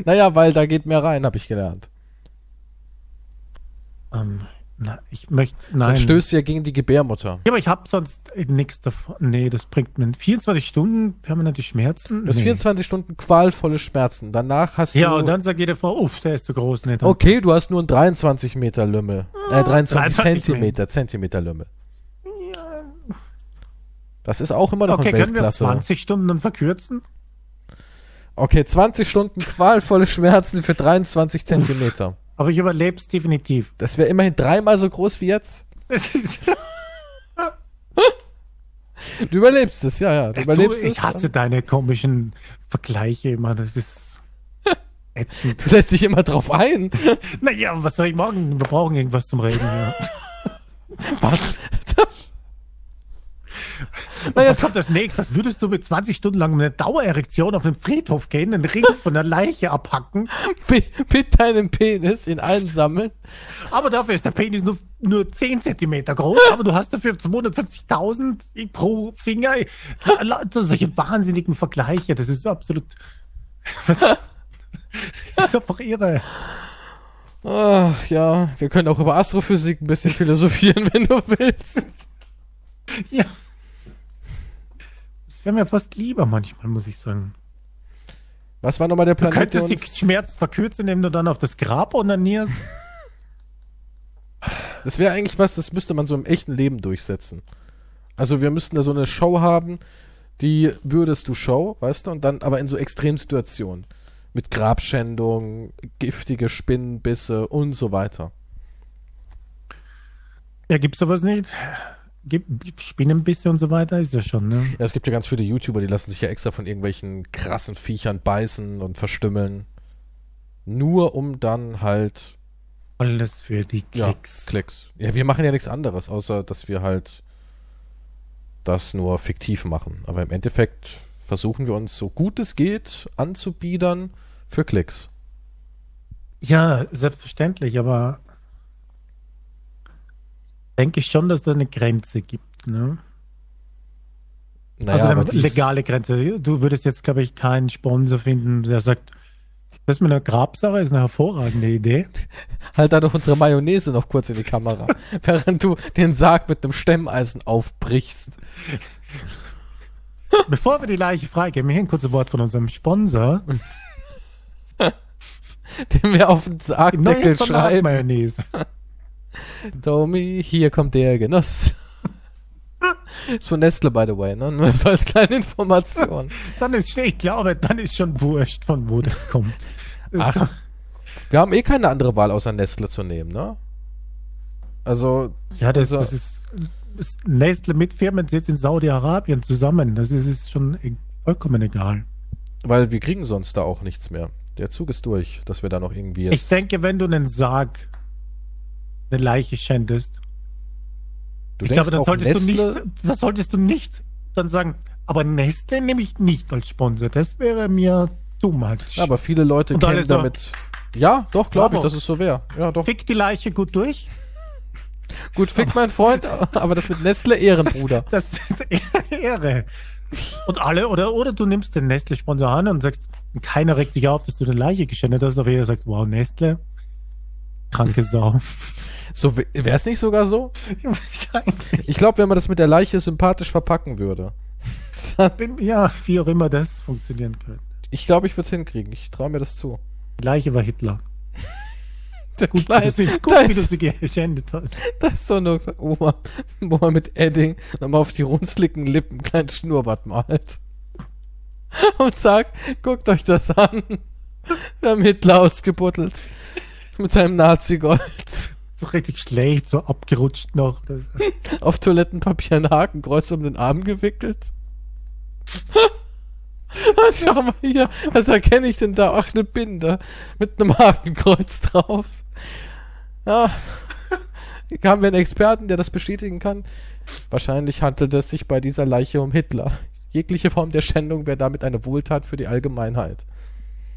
Naja, weil da geht mehr rein, habe ich gelernt. Ähm, na, ich möchte, nein. Sonst stößt du ja gegen die Gebärmutter. Ja, aber ich habe sonst nichts davon. Nee, das bringt mir 24 Stunden permanente Schmerzen. Du hast nee. 24 Stunden qualvolle Schmerzen. Danach hast ja, du. Ja, und dann sagt jede Frau, uff, der ist zu groß. Nee, okay, du hast nur einen 23 Meter Lümmel. Äh, 23 Zentimeter, Zentimeter Lümmel. Ja. Das ist auch immer noch okay, eine Weltklasse. Okay, können wir 20 Stunden dann verkürzen? Okay, 20 Stunden qualvolle Schmerzen für 23 Zentimeter. Aber ich überlebe es definitiv. Das wäre immerhin dreimal so groß wie jetzt. [LAUGHS] du überlebst es, ja, ja. Du überlebst du, ich es. hasse deine komischen Vergleiche immer. Das ist [LAUGHS] ätzend. Du lässt dich immer drauf ein. [LAUGHS] naja, was soll ich morgen? Wir brauchen irgendwas zum Reden. Ja. was? Naja, was kommt das nächste? Das würdest du mit 20 Stunden lang eine Dauererektion auf den Friedhof gehen, einen Ring von der Leiche abhacken. mit deinem Penis in einsammeln. Aber dafür ist der Penis nur, nur 10 Zentimeter groß, aber du hast dafür 250.000 pro Finger. Solche wahnsinnigen Vergleiche, das ist absolut. [LAUGHS] Das ist einfach irre. Ach, ja, wir können auch über Astrophysik ein bisschen philosophieren, [LAUGHS] wenn du willst. Ja wäre mir fast lieber manchmal, muss ich sagen. Was war nochmal der Planet? Du könntest die Schmerzen verkürzen, indem du dann auf das Grab onanierst. [LAUGHS] Das wäre eigentlich was, das müsste man so im echten Leben durchsetzen. Also wir müssten da so eine Show haben, die würdest du Show, weißt du, und dann aber in so Extremsituationen. Mit Grabschändung, giftige Spinnenbisse und so weiter. Ja, gibt's sowas nicht? Gibt Spinnenbisse und so weiter, ist ja schon, ne? Ja, es gibt ja ganz viele YouTuber, die lassen sich ja extra von irgendwelchen krassen Viechern beißen und verstümmeln. Nur um dann halt. Alles für die Klicks. Ja, Klicks. Ja, wir machen ja nichts anderes, außer dass wir halt das nur fiktiv machen. Aber im Endeffekt versuchen wir uns so gut es geht anzubiedern für Klicks. Ja, selbstverständlich, aber denke ich schon, dass da eine Grenze gibt, ne? Naja, also eine legale Grenze. Du würdest jetzt, glaube ich, keinen Sponsor finden, der sagt, das mit einer Grabsache ist eine hervorragende Idee. [LAUGHS] Halt da doch unsere Mayonnaise noch kurz in die Kamera, [LAUGHS] während du den Sarg mit einem Stemmeisen aufbrichst. Bevor wir die Leiche freigeben, hier ein kurzes Wort von unserem Sponsor. [LAUGHS] den wir auf den Sargdeckel schreiben. Mayonnaise. Tommy, hier kommt der Genuss. Ist von Nestle, by the way, ne? Nur so als kleine Information. [LAUGHS] dann ist, ich glaube, dann ist schon wurscht, von wo das kommt. Das Ach, wir haben eh keine andere Wahl, außer Nestle zu nehmen, ne? Also. Ja, das, also, das ist, ist Nestle mit Firmen jetzt in Saudi-Arabien zusammen. Das ist, ist schon e, vollkommen egal. Weil wir kriegen sonst da auch nichts mehr. Der Zug ist durch, dass wir da noch irgendwie jetzt. Ich denke, wenn du einen Sarg, eine Leiche schändest, Du ich glaube, das solltest, du nicht, das solltest du nicht dann sagen, aber Nestle nehme ich nicht als Sponsor. Das wäre mir dumm halt. Ja, aber viele Leute kennen damit. So, ja, doch, glaube ich, dass es so wäre. Ja, doch. Fick die Leiche gut durch. Gut, fick mein Freund, [LAUGHS] aber das mit Nestle Ehrenbruder. [LAUGHS] Das ist Ehre. Und alle, oder, oder du nimmst den Nestle-Sponsor an und sagst, keiner regt sich auf, dass du eine Leiche geschändet hast, aber jeder sagt, wow, Nestle, kranke Sau. So wäre es nicht sogar so? [LAUGHS] ich glaube, wenn man das mit der Leiche sympathisch verpacken würde. [LAUGHS] ja, wie auch immer das funktionieren könnte. Ich glaube, ich würde es hinkriegen. Ich traue mir das zu. Die Leiche war Hitler. [LAUGHS] Gut, Kleine, wie, du, gut, wie du sie geschändet hast. Das ist so eine Oma, wo man mit Edding nochmal auf die runzligen Lippen ein kleines Schnurrbart malt. Und sagt, guckt euch das an. Wir haben Hitler ausgebuddelt. Mit seinem Nazi-Gold so richtig schlecht, so abgerutscht noch. [LAUGHS] Auf Toilettenpapier ein Hakenkreuz um den Arm gewickelt. [LAUGHS] Schau mal hier, was erkenne ich denn da? Ach, eine Binde mit einem Hakenkreuz drauf. Ja. Haben wir einen Experten, der das bestätigen kann. Wahrscheinlich handelt es sich bei dieser Leiche um Hitler. Jegliche Form der Schändung wäre damit eine Wohltat für die Allgemeinheit.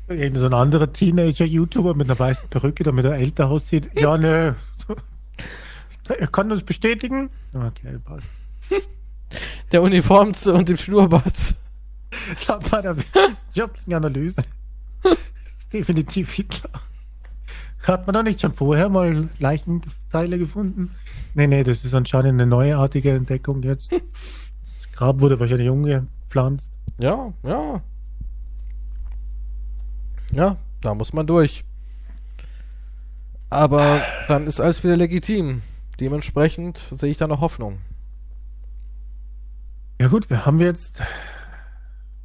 Irgend so ein anderer Teenager-YouTuber mit einer weißen Perücke, damit er älter aussieht. Ja, nö. [LAUGHS] Er kann das bestätigen. Okay, passt. [LAUGHS] Der Uniform und dem Schnurrbart. [LAUGHS] Das war der Jogging-Analyse. definitiv Hitler. Hat man da nicht schon vorher mal Leichenteile gefunden? Nee, nee, das ist anscheinend eine neuartige Entdeckung jetzt. Das Grab wurde wahrscheinlich umgepflanzt. Ja, ja. Ja, da muss man durch. Aber dann ist alles wieder legitim. Dementsprechend sehe ich da noch Hoffnung. Ja gut, wir haben jetzt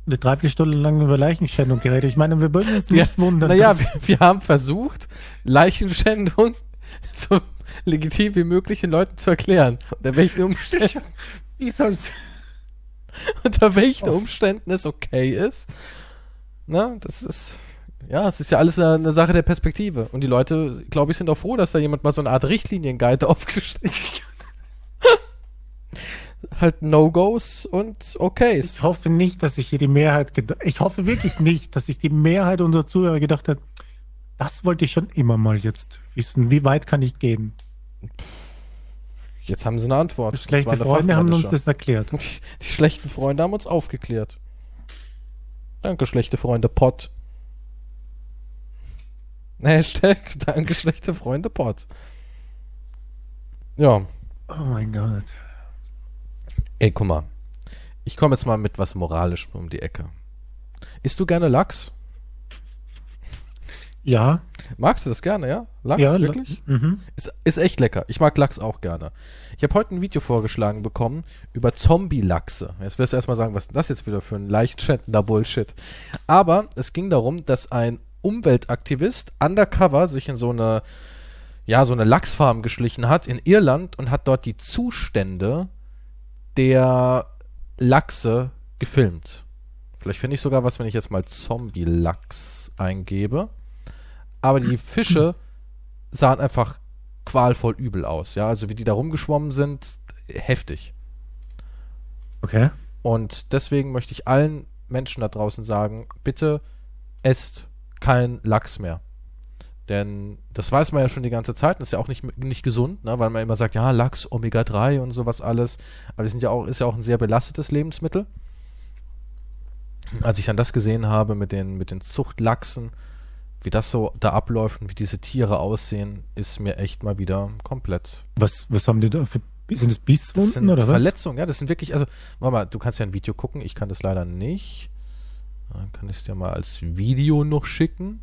eine Dreiviertelstunde lang über Leichenschändung geredet. Ich meine, wir würden uns nicht ja, wundern. Naja, wir, wir, haben versucht, Leichenschändung [LAUGHS] so legitim wie möglich den Leuten zu erklären. Unter welchen Umständen. [LAUGHS] Wie soll's? [LAUGHS] Unter welchen. Umständen es okay ist. Na, das ist. Ja, es ist ja alles eine, eine, Sache der Perspektive. Und die Leute, glaube ich, sind auch froh, dass da jemand mal so eine Art Richtlinienguide [LAUGHS] aufgestellt hat. halt No-Gos und Okays. Ich hoffe nicht, dass sich hier die Mehrheit, ich hoffe wirklich nicht, dass sich die Mehrheit unserer Zuhörer gedacht hat, das wollte ich schon immer mal jetzt wissen. Wie weit kann ich gehen? Jetzt haben sie eine Antwort. Die schlechten Freunde haben uns das erklärt. Die, [LAUGHS] die schlechten Freunde haben uns aufgeklärt. Danke, schlechte Freunde. Pott. [LAUGHS] Hashtag Danke, schlechte Freunde Pod. Ja. Oh mein Gott. Ey, guck mal. Ich komme jetzt mal mit was Moralischem um die Ecke. Isst du gerne Lachs? Ja. Magst du das gerne, ja? Lachs, ja, wirklich? Mhm. Ist, ist echt lecker. Ich mag Lachs auch gerne. Ich habe heute ein Video vorgeschlagen bekommen über Zombie-Lachse. Jetzt wirst du erstmal sagen, was ist das jetzt wieder für ein leicht chattender Bullshit. Aber es ging darum, dass ein Umweltaktivist undercover sich in so eine, ja, so eine Lachsfarm geschlichen hat in Irland und hat dort die Zustände der Lachse gefilmt. Vielleicht finde ich sogar was, wenn ich jetzt mal Zombie-Lachs eingebe. Aber die Fische [CLEARS THROAT] sahen einfach qualvoll übel aus, ja. Also wie die da rumgeschwommen sind, heftig. Okay. Und deswegen möchte ich allen Menschen da draußen sagen, bitte esst kein Lachs mehr. Denn das weiß man ja schon die ganze Zeit, das ist ja auch nicht, nicht gesund, ne? weil man immer sagt, ja, Lachs, Omega-3 und sowas alles. Aber das sind ja auch, ist ja auch ein sehr belastetes Lebensmittel. Als ich dann das gesehen habe mit den, mit den Zuchtlachsen, wie das so da abläuft und wie diese Tiere aussehen, ist mir echt mal wieder komplett. Was, was haben die da für sind das Bisswunden das sind oder was? Verletzungen, ja, das sind wirklich, also, warte mal, du kannst ja ein Video gucken, ich kann das leider nicht. Dann kann ich es dir mal als Video noch schicken,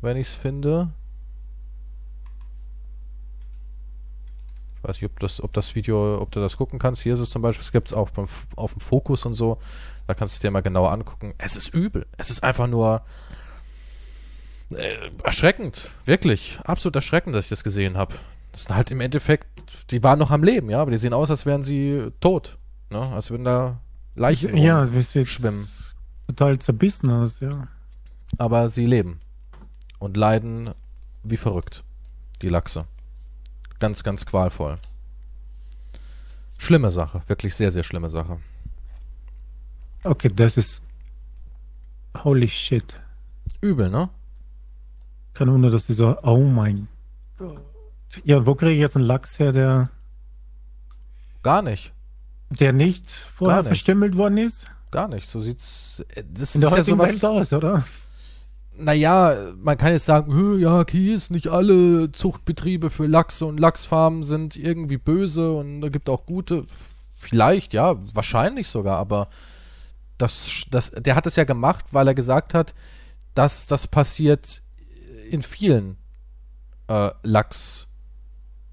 wenn ich es finde. Ich weiß nicht, ob das, ob das Video, ob du das gucken kannst. Hier ist es zum Beispiel, es gibt es auch beim, auf dem Fokus und so. Da kannst du es dir mal genauer angucken. Es ist übel. Es ist einfach nur äh, erschreckend. Wirklich. Absolut erschreckend, dass ich das gesehen habe. Das sind halt im Endeffekt, die waren noch am Leben, ja, aber die sehen aus, als wären sie tot. Ne? Als würden da Leichen ja, schwimmen total zerbissen aus, ja. Aber sie leben und leiden wie verrückt, die Lachse. Ganz, ganz qualvoll. Schlimme Sache, wirklich sehr, sehr schlimme Sache. Okay, das ist holy shit. Übel, ne? Kein Wunder, dass die so, oh mein Gott. Ja, wo kriege ich jetzt einen Lachs her, der. Gar nicht. Der nicht vorher nicht. verstümmelt worden ist? Gar nicht. So sieht's. Äh, das In der ist ja sowas. Aus, oder? Naja, man kann jetzt sagen, ja, Kies, nicht alle Zuchtbetriebe für Lachse und Lachsfarmen sind irgendwie böse und da gibt auch gute. Vielleicht, ja, wahrscheinlich sogar, aber das, das, der hat es ja gemacht, weil er gesagt hat, dass das passiert in vielen äh, Lachs.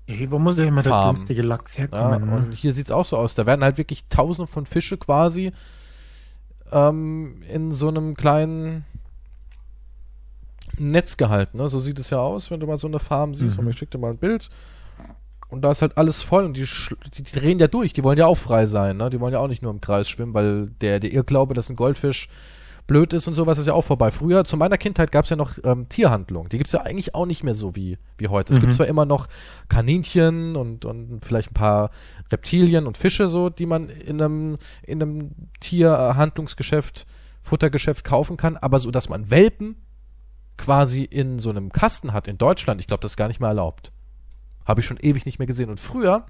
Wo muss ja immer der günstige Lachs herkommen? Ja, und hier sieht es auch so aus. Da werden halt wirklich tausende von Fische quasi ähm, in so einem kleinen Netz gehalten. Ne? So sieht es ja aus, wenn du mal so eine Farm siehst. Mhm. Und ich schicke dir mal ein Bild. Und da ist halt alles voll und die, die, die, drehen ja durch. Die wollen ja auch frei sein. Ne? Die wollen ja auch nicht nur im Kreis schwimmen, weil der, der Irrglaube, dass ein Goldfisch blöd ist und sowas, ist ja auch vorbei. Früher, zu meiner Kindheit, gab es ja noch ähm, Tierhandlung. Die gibt es ja eigentlich auch nicht mehr so wie, wie heute. Es mhm. gibt zwar immer noch Kaninchen und, und vielleicht ein paar Reptilien und Fische, so, die man in einem, in einem Tierhandlungsgeschäft, Futtergeschäft kaufen kann, aber so, dass man Welpen quasi in so einem Kasten hat in Deutschland, ich glaube, das ist gar nicht mehr erlaubt. Habe ich schon ewig nicht mehr gesehen. Und früher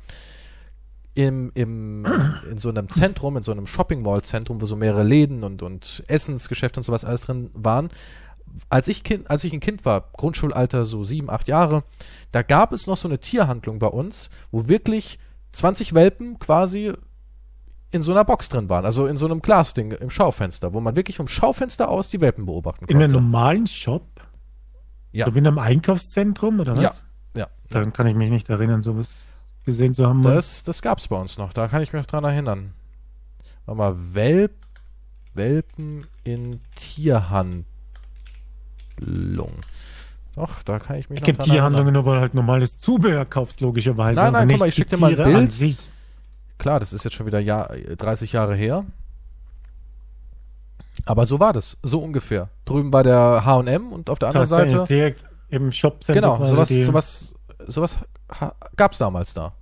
im, im, in so einem Zentrum, in so einem Shopping Mall Zentrum, wo so mehrere Läden und, und Essensgeschäfte und sowas alles drin waren, als ich Kind, als ich ein Kind war, Grundschulalter so sieben, acht Jahre, da gab es noch so eine Tierhandlung bei uns, wo wirklich 20 Welpen quasi in so einer Box drin waren, also in so einem Glasding im Schaufenster, wo man wirklich vom Schaufenster aus die Welpen beobachten konnte. In einem normalen Shop? Ja. So wie in einem Einkaufszentrum oder was? Ja. Ja. Daran kann ich mich nicht erinnern, sowas gesehen zu haben. Das, das gab es bei uns noch, da kann ich mich noch dran erinnern. Warte mal, Welp, Welpen in Tierhandlung. Doch, da kann ich mich ich noch dran Tierhandlungen nur, weil halt normales Zubehör kaufst, logischerweise. Nein, nein, guck mal, ich schicke dir mal ein Bild. Klar, das ist jetzt schon wieder Jahr, 30 Jahre her. Aber so war das, so ungefähr. Drüben bei der H&M und auf der anderen Seite direkt im Shop Genau, sowas, sowas, sowas gab es damals da.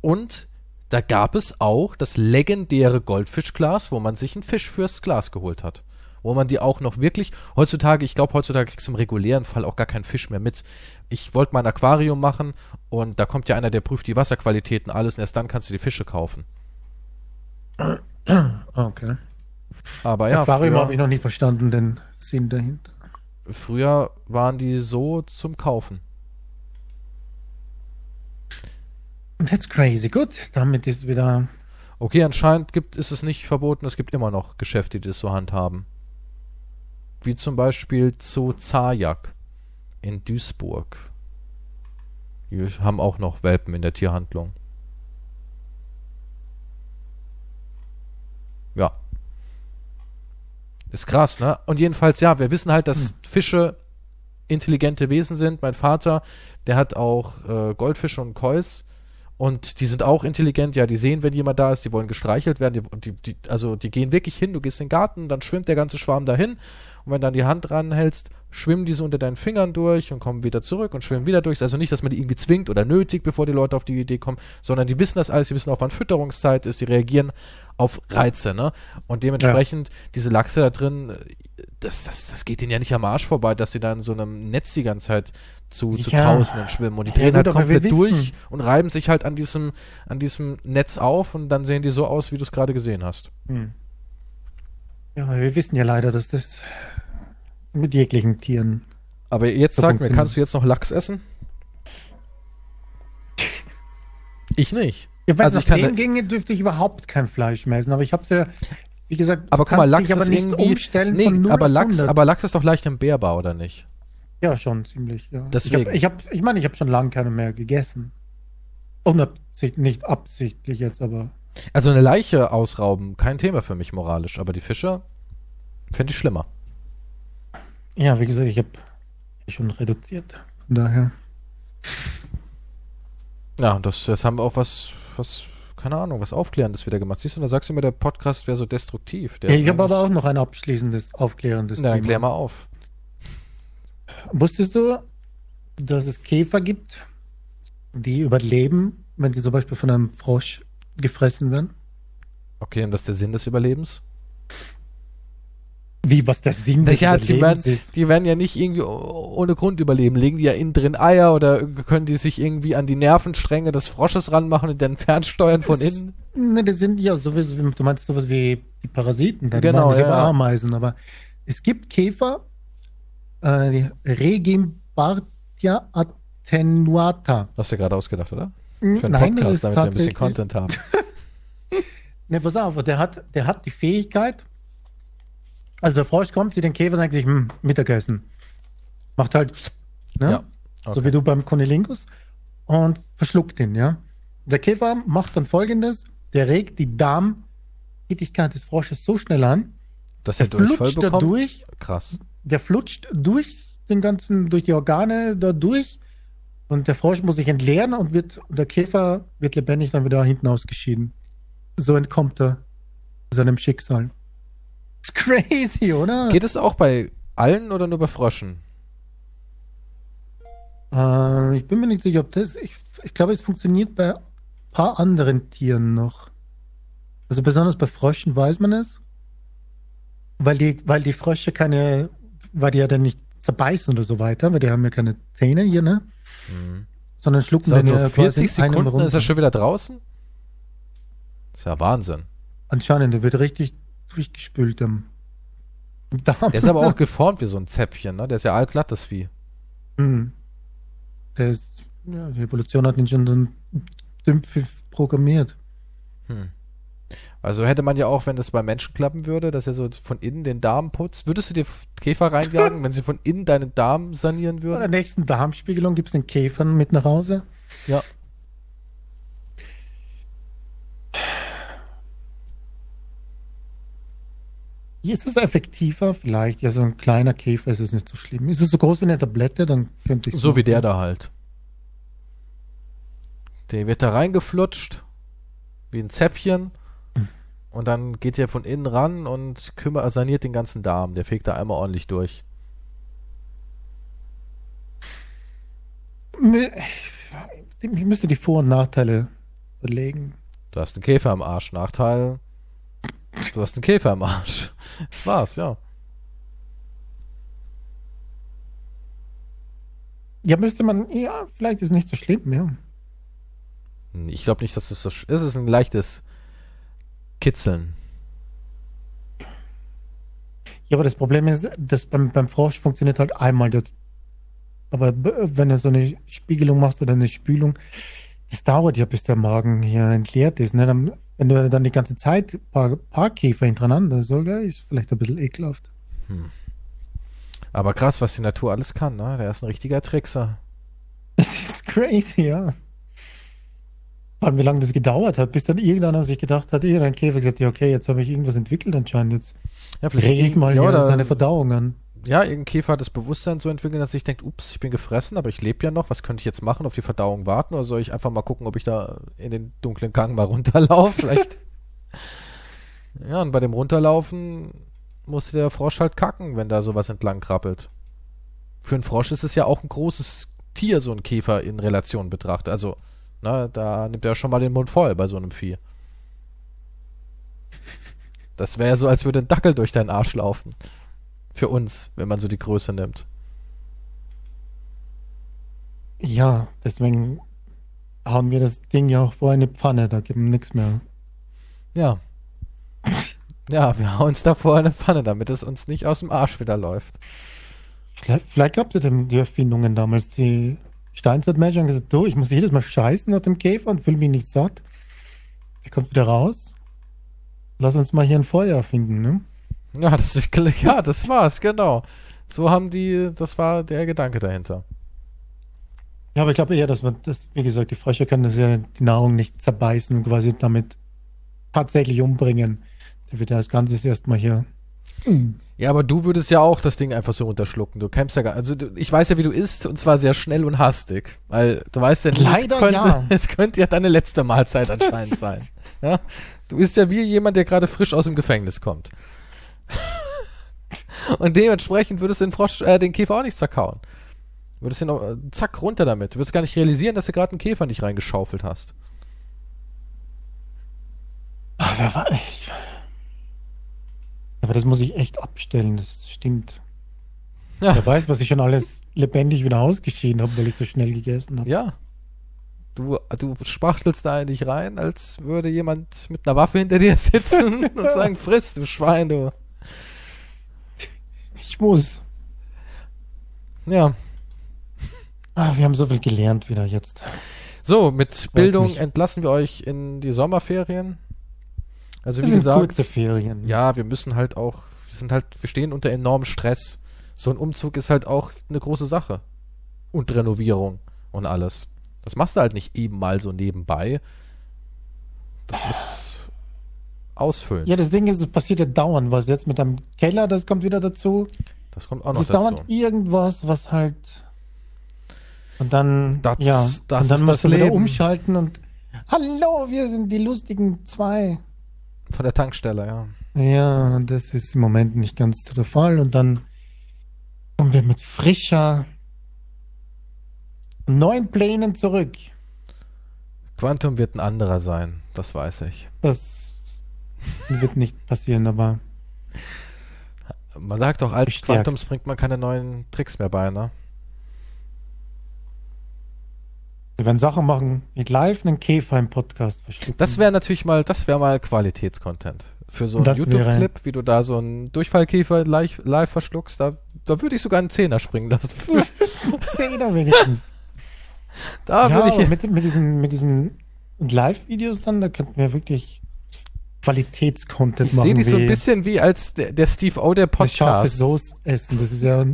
Und da gab es auch das legendäre Goldfischglas, wo man sich einen Fisch fürs Glas geholt hat. Wo man die auch noch wirklich, heutzutage, ich glaube, heutzutage kriegst du im regulären Fall auch gar keinen Fisch mehr mit. Ich wollte mal ein Aquarium machen und da kommt ja einer, der prüft die Wasserqualitäten, alles und erst dann kannst du die Fische kaufen. Okay. Aber ja. Aquarium habe ich noch nie verstanden, den Sinn dahinter. Früher waren die so zum Kaufen. That's crazy. Gut, damit ist wieder. Okay, anscheinend gibt, ist es nicht verboten, es gibt immer noch Geschäfte, die das so handhaben. Wie zum Beispiel Zoo Zajak in Duisburg. Die haben auch noch Welpen in der Tierhandlung. Ja. Ist krass, ne? Und jedenfalls, ja, wir wissen halt, dass hm. Fische intelligente Wesen sind. Mein Vater, der hat auch äh, Goldfische und Kois und die sind auch intelligent, ja, die sehen, wenn jemand da ist, die wollen gestreichelt werden, die, die, die, also die gehen wirklich hin, du gehst in den Garten, dann schwimmt der ganze Schwarm dahin. Und wenn dann die Hand dran hältst, schwimmen die so unter deinen Fingern durch und kommen wieder zurück und schwimmen wieder durch. Also nicht, dass man die irgendwie zwingt oder nötigt, bevor die Leute auf die Idee kommen, sondern die wissen das alles, die wissen auch, wann Fütterungszeit ist, die reagieren auf Reize, ne? Und dementsprechend, ja. diese Lachse da drin, das, das, das geht ihnen ja nicht am Arsch vorbei, dass sie da in so einem Netz die ganze Zeit zu, zu ja. Tausenden schwimmen und die drehen ja, halt komplett durch und reiben sich halt an diesem, an diesem Netz auf und dann sehen die so aus, wie du es gerade gesehen hast. Hm. Ja, wir wissen ja leider, dass das mit jeglichen Tieren. Aber jetzt sag mir, kannst du jetzt noch Lachs essen? [LAUGHS] Ich nicht. Ja, also nach dem ginge, dürfte ich überhaupt kein Fleisch mehr essen. Aber ich hab's ja, wie gesagt, aber guck mal, Lachs ist irgendwie, nee, aber Lachs, aber Lachs ist doch leicht entbehrbar, oder nicht? Ja, schon ziemlich, ja. Deswegen. Ich habe, ich, hab, ich meine, ich habe schon lange keine mehr gegessen. Unabsichtlich, nicht absichtlich jetzt, aber. Also eine Leiche ausrauben, kein Thema für mich moralisch, aber die Fische fände ich schlimmer. Ja, wie gesagt, ich habe schon reduziert. Von daher. Ja, das, das haben wir auch was, was, keine Ahnung, was Aufklärendes wieder gemacht. Siehst du, da sagst du immer, der Podcast wäre so destruktiv. ja, ich habe aber auch noch ein abschließendes, aufklärendes. Na, dann klär mal auf. Wusstest du, dass es Käfer gibt, die überleben, wenn sie zum Beispiel von einem Frosch gefressen werden? Okay, und was ist der Sinn des Überlebens? Wie, was der Sinn des ja, die werden, ist? Die werden ja nicht irgendwie ohne Grund überleben. Legen die ja innen drin Eier oder können die sich irgendwie an die Nervenstränge des Frosches ranmachen und dann fernsteuern von das, innen? Ne, das sind ja sowieso, du meinst sowas wie die Parasiten, dann genau, ja. Ameisen, aber es gibt Käfer, äh, Regimbardia attenuata. Hast du ja gerade ausgedacht, oder? Für einen Nein, Podcast, damit wir ein bisschen Content haben. [LAUGHS] ne, pass auf, der hat, der hat die Fähigkeit, also der Frosch kommt, sieht den Käfer und denkt sich, hm, Mittagessen. Macht halt, ne? Ja, okay. So wie du beim Konilingus und verschluckt ihn, ja. Der Käfer macht dann folgendes, der regt die Darmtätigkeit des Frosches so schnell an, dass er bekommt? Dadurch, Krass der flutscht durch den ganzen, durch die Organe da durch und der Frosch muss sich entleeren und wird, und der Käfer wird lebendig dann wieder hinten ausgeschieden. So entkommt er seinem Schicksal. Ist crazy, oder? Geht es auch bei allen oder nur bei Fröschen? Äh, ich bin mir nicht sicher, ob das. Ich, ich glaube, es funktioniert bei ein paar anderen Tieren noch. Also besonders bei Fröschen weiß man es. Weil die, weil die Frösche keine weil die ja dann nicht zerbeißen oder so weiter, weil die haben ja keine Zähne hier, ne? Mhm. Sondern schlucken dann ja 40 Sekunden ist er schon wieder draußen? Das ist ja Wahnsinn. Anscheinend, der wird richtig durchgespült im Darm. Der ist aber auch geformt wie so ein Zäpfchen, ne? Der ist ja allglatt, das Vieh. Mhm. Der ist, ja, die Evolution hat ihn schon so ein Dümpf programmiert. Hm. Also hätte man ja auch, wenn das bei Menschen klappen würde, dass er so von innen den Darm putzt. Würdest du dir Käfer reinjagen, [LAUGHS] wenn sie von innen deinen Darm sanieren würden? Bei der nächsten Darmspiegelung gibt es den Käfern mit nach Hause. Ja. Ist es effektiver? Vielleicht. Ja, so ein kleiner Käfer ist es nicht so schlimm. Ist es so groß wie eine Tablette, dann könnte ich So wie der da halt. Der wird da reingeflutscht. Wie ein Zäpfchen. Und dann geht er von innen ran und kümmert, saniert den ganzen Darm. Der fegt da einmal ordentlich durch. Ich müsste die Vor- und Nachteile überlegen. Du hast einen Käfer im Arsch. Nachteil. Du hast einen Käfer im Arsch. Das war's, ja. Ja, müsste man, ja, vielleicht ist es nicht so schlimm, ja. Ich glaube nicht, dass es so, es ist ein leichtes kitzeln. Ja, aber das Problem ist, dass beim, beim Frosch funktioniert halt einmal. Das, aber wenn du so eine Spiegelung machst oder eine Spülung, das dauert ja, bis der Magen hier entleert ist. Ne? Dann, wenn du dann die ganze Zeit ein paar, paar Käfer hintereinander so, ist vielleicht ein bisschen ekelhaft. Hm. Aber krass, was die Natur alles kann, ne? Der ist ein richtiger Trickser. [LAUGHS] Das ist crazy, ja. Vor allem, wie lange das gedauert hat, bis dann irgendeiner sich gedacht hat, irgendein Käfer gesagt, ja, okay, jetzt habe ich irgendwas entwickelt anscheinend jetzt. Ja, vielleicht rege ich mal ja, oder, seine Verdauung an. Ja, irgendein Käfer hat das Bewusstsein so entwickelt, dass ich denkt, ups, ich bin gefressen, aber ich lebe ja noch, was könnte ich jetzt machen, auf die Verdauung warten oder soll ich einfach mal gucken, ob ich da in den dunklen Gang mal [LAUGHS] runterlaufe, vielleicht. ja, und bei dem Runterlaufen muss der Frosch halt kacken, wenn da sowas entlang krabbelt. Für einen Frosch ist es ja auch ein großes Tier, so ein Käfer in Relation betrachtet. Also, na, da nimmt er schon mal den Mund voll bei so einem Vieh. Das wäre so, als würde ein Dackel durch deinen Arsch laufen. Für uns, wenn man so die Größe nimmt. Ja, deswegen haben wir das Ding ja auch vor eine Pfanne, da gibt es nichts mehr. Ja. Ja, wir hauen uns da vor eine Pfanne, damit es uns nicht aus dem Arsch wieder läuft. Vielleicht, vielleicht habt ihr denn die Erfindungen damals, die Steinzeitmenschen haben gesagt, du, ich muss jedes Mal scheißen nach dem Käfer und fühle mich nicht satt. Er kommt wieder raus. Lass uns mal hier ein Feuer erfinden, ne? Ja, [LAUGHS] das ist, ja, das war's, genau. So haben die, das war der Gedanke dahinter. Ja, aber ich glaube eher, dass man das, wie gesagt, die Frösche können das ja die Nahrung nicht zerbeißen und quasi damit tatsächlich umbringen. Der wird ja das Ganze erstmal hier. Ja, aber du würdest ja auch das Ding einfach so unterschlucken. Du kämpfst ja gar, also du, ich weiß ja, wie du isst und zwar sehr schnell und hastig, weil du weißt ja nicht, Leider, es, könnte, ja. [LAUGHS] es könnte ja deine letzte Mahlzeit anscheinend sein. [LAUGHS] Ja, du isst ja wie jemand, der gerade frisch aus dem Gefängnis kommt. [LAUGHS] und dementsprechend würdest du den Frosch, äh, den Käfer auch nicht zerkauen. Du würdest ihn auch, äh, zack runter damit. Du würdest gar nicht realisieren, dass du gerade einen Käfer nicht reingeschaufelt hast. Aber das muss ich echt abstellen, das stimmt. Ja, [LAUGHS] Wer weiß, was ich schon alles lebendig wieder ausgeschieden habe, weil ich so schnell gegessen habe. Ja. Du, du spachtelst da eigentlich rein, als würde jemand mit einer Waffe hinter dir sitzen [LAUGHS] und sagen, friss, du Schwein, du. Ich muss. Ja. Ah, wir haben so viel gelernt wieder jetzt. So, mit Bildung entlassen wir euch in die Sommerferien. Also Das wie gesagt, kurze Ferien. ja, wir müssen halt auch, wir sind halt, wir stehen unter enormem Stress. So ein Umzug ist halt auch eine große Sache. Und Renovierung und alles. Das machst du halt nicht eben mal so nebenbei. Das ist ausfüllen. Ja, das Ding ist, es passiert ja dauernd was. Jetzt mit dem Keller, das kommt wieder dazu. Das kommt auch Es noch ist dauernd dazu. irgendwas, was halt. Und dann. Das- ja, das und dann ist musst das du wieder umschalten und. Hallo, wir sind die lustigen zwei. Von der Tankstelle, ja. Ja, das ist im Moment nicht ganz so der Fall. Und dann kommen wir mit frischer, neuen Plänen zurück. Quantum wird ein anderer sein, das weiß ich. Das wird nicht passieren, aber Man sagt doch, Bestärkt. Quantums bringt man keine neuen Tricks mehr bei, ne? wir werden Sachen machen mit live einen Käfer im Podcast verstecken. Das wäre natürlich mal, das wäre mal Qualitätscontent. Für so einen YouTube-Clip, wie du da so einen Durchfallkäfer live, live verschluckst, da, da würde ich sogar einen Zehner springen lassen. [LAUGHS] Zehner wenigstens. da ja, würde ich. mit, mit diesen, mit diesen Live-Videos dann, da könnten wir wirklich Qualitätscontent Ich machen. sehe dich so ein bisschen wie als der, der Steve O der Podcast. Soße essen. Das ist ja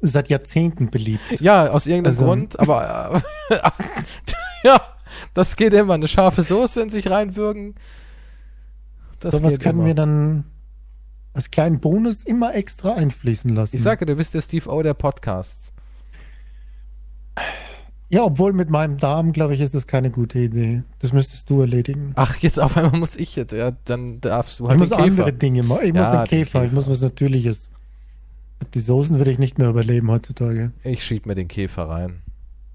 seit Jahrzehnten beliebt. Ja, aus irgendeinem Also- Grund, aber äh, [LAUGHS] ja, das geht immer. Eine scharfe Soße in sich reinwürgen. Das so was können immer. wir dann als kleinen Bonus immer extra einfließen lassen. Ich sage, du bist der Steve O der Podcasts. Ja, obwohl mit meinem Darm, glaube ich, ist das keine gute Idee. Das müsstest du erledigen. Ach, jetzt auf einmal muss ich jetzt. Ja, dann darfst du ich halt muss den Käfer. andere Dinge machen. Ich muss Ja, den den Käfer, ich Käfer. muss was Natürliches. Die Soßen würde ich nicht mehr überleben heutzutage. Ich schieb mir den Käfer rein.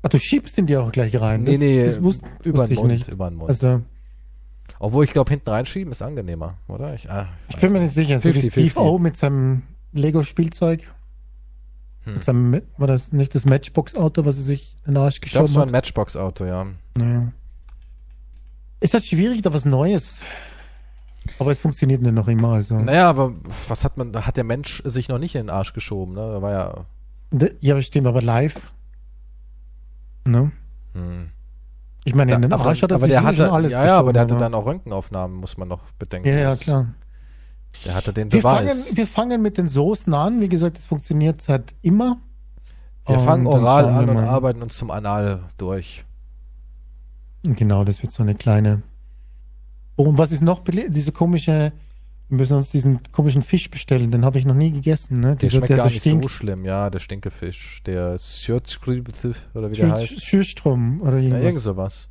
Ach, du schiebst den dir auch gleich rein. Nee, das, nee, das wusste, über den ich Mund, nicht. über den Mund. Also, Obwohl ich glaube, hinten reinschieben ist angenehmer, oder? Ich, ah, ich bin mir nicht sicher. So wie 50, Steve 50. O mit seinem Lego-Spielzeug. Hm. Mit seinem, war das nicht das Matchbox-Auto, was er sich in den Arsch Ich glaube, geschoben es war ein hat? Matchbox-Auto, ja. Naja. Ist halt schwierig, da was Neues. Aber es funktioniert nicht noch immer. Also. Naja, aber was hat man, da hat der Mensch sich noch nicht in den Arsch geschoben, ne? Da war ja. Ja, stimmt, aber live. Ne? Hm. Ich meine, in den aber Arsch hat er aber sich der schon alles ja, ja, aber der hatte geschoben, dann auch Röntgenaufnahmen, muss man noch bedenken. Ja, ja, Das- klar. Der hatte den Wir fangen, Beweis. wir fangen mit den Soßen an. Wie gesagt, es funktioniert seit immer. Wir fangen Und dann oral an und arbeiten uns zum Anal durch. Genau, das wird so eine kleine. Oh, und was ist noch? Diese komische. Wir müssen uns diesen komischen Fisch bestellen. Den habe ich noch nie gegessen. Ne? Der schmeckt gar so nicht stinkt. so schlimm, ja, der Stinkefisch. Der Schürzkribel, oder wie der heißt. Schürstrom oder Ja, irgendwas. irgend sowas.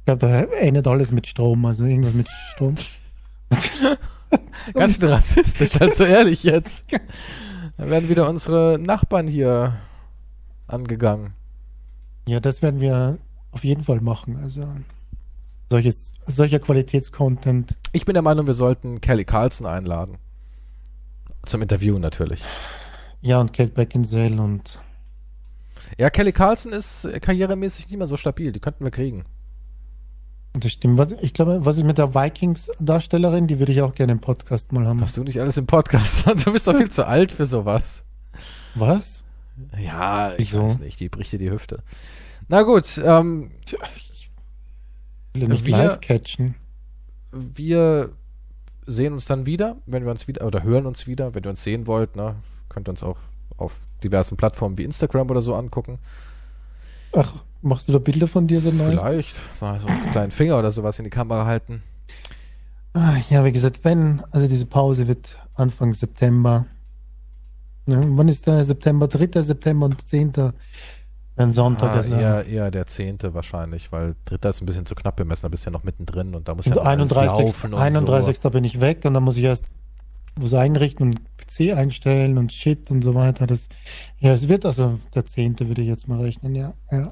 Ich glaube, da endet alles mit Strom. Also irgendwas mit Strom. [LAUGHS] Ganz schön rassistisch, also ehrlich jetzt. [LAUGHS] Da werden wieder unsere Nachbarn hier angegangen. Ja, das werden wir auf jeden Fall machen. Also solches, solcher Qualitätscontent. Ich bin der Meinung, wir sollten Kelly Carlson einladen. Zum Interview natürlich. Ja, und Kate Beckinsale und. Ja, Kelly Carlson ist karrieremäßig nicht mehr so stabil. Die könnten wir kriegen. Das stimmt. Was, ich glaube, was ist mit der Vikings-Darstellerin? Die würde ich auch gerne im Podcast mal haben. Hast du nicht alles im Podcast? [LAUGHS] Du bist doch viel zu alt für sowas. Was? Ja, ich Wieso? weiß nicht. Die bricht dir die Hüfte. Na gut. Ähm, ich will nicht wir, live catchen. Wir sehen uns dann wieder, wenn wir uns wieder, oder hören uns wieder, wenn ihr uns sehen wollt, ne? Könnt ihr uns auch auf diversen Plattformen wie Instagram oder so angucken. Ach, Machst du da Bilder von dir so nice? Vielleicht. Mal so einen kleinen Finger oder sowas in die Kamera halten. Ah, ja, wie gesagt, wenn, also diese Pause wird Anfang September. Ja, wann ist der September? 3. September und 10. Ein Sonntag. Ah, also. eher, eher der 10. wahrscheinlich, weil 3. ist ein bisschen zu knapp bemessen, da bist du ja noch mittendrin und da muss ja noch 31, laufen und 31. So. bin ich weg und dann muss ich erst was einrichten und PC einstellen und Shit und so weiter. Das, ja, es wird also der 10. würde ich jetzt mal rechnen, ja. ja.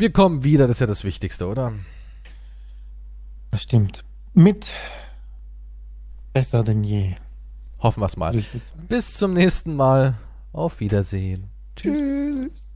Wir kommen wieder, das ist ja das Wichtigste, oder? Das stimmt. Mit besser denn je. Hoffen wir es mal. Bis zum nächsten Mal. Auf Wiedersehen. Tschüss. Tschüss.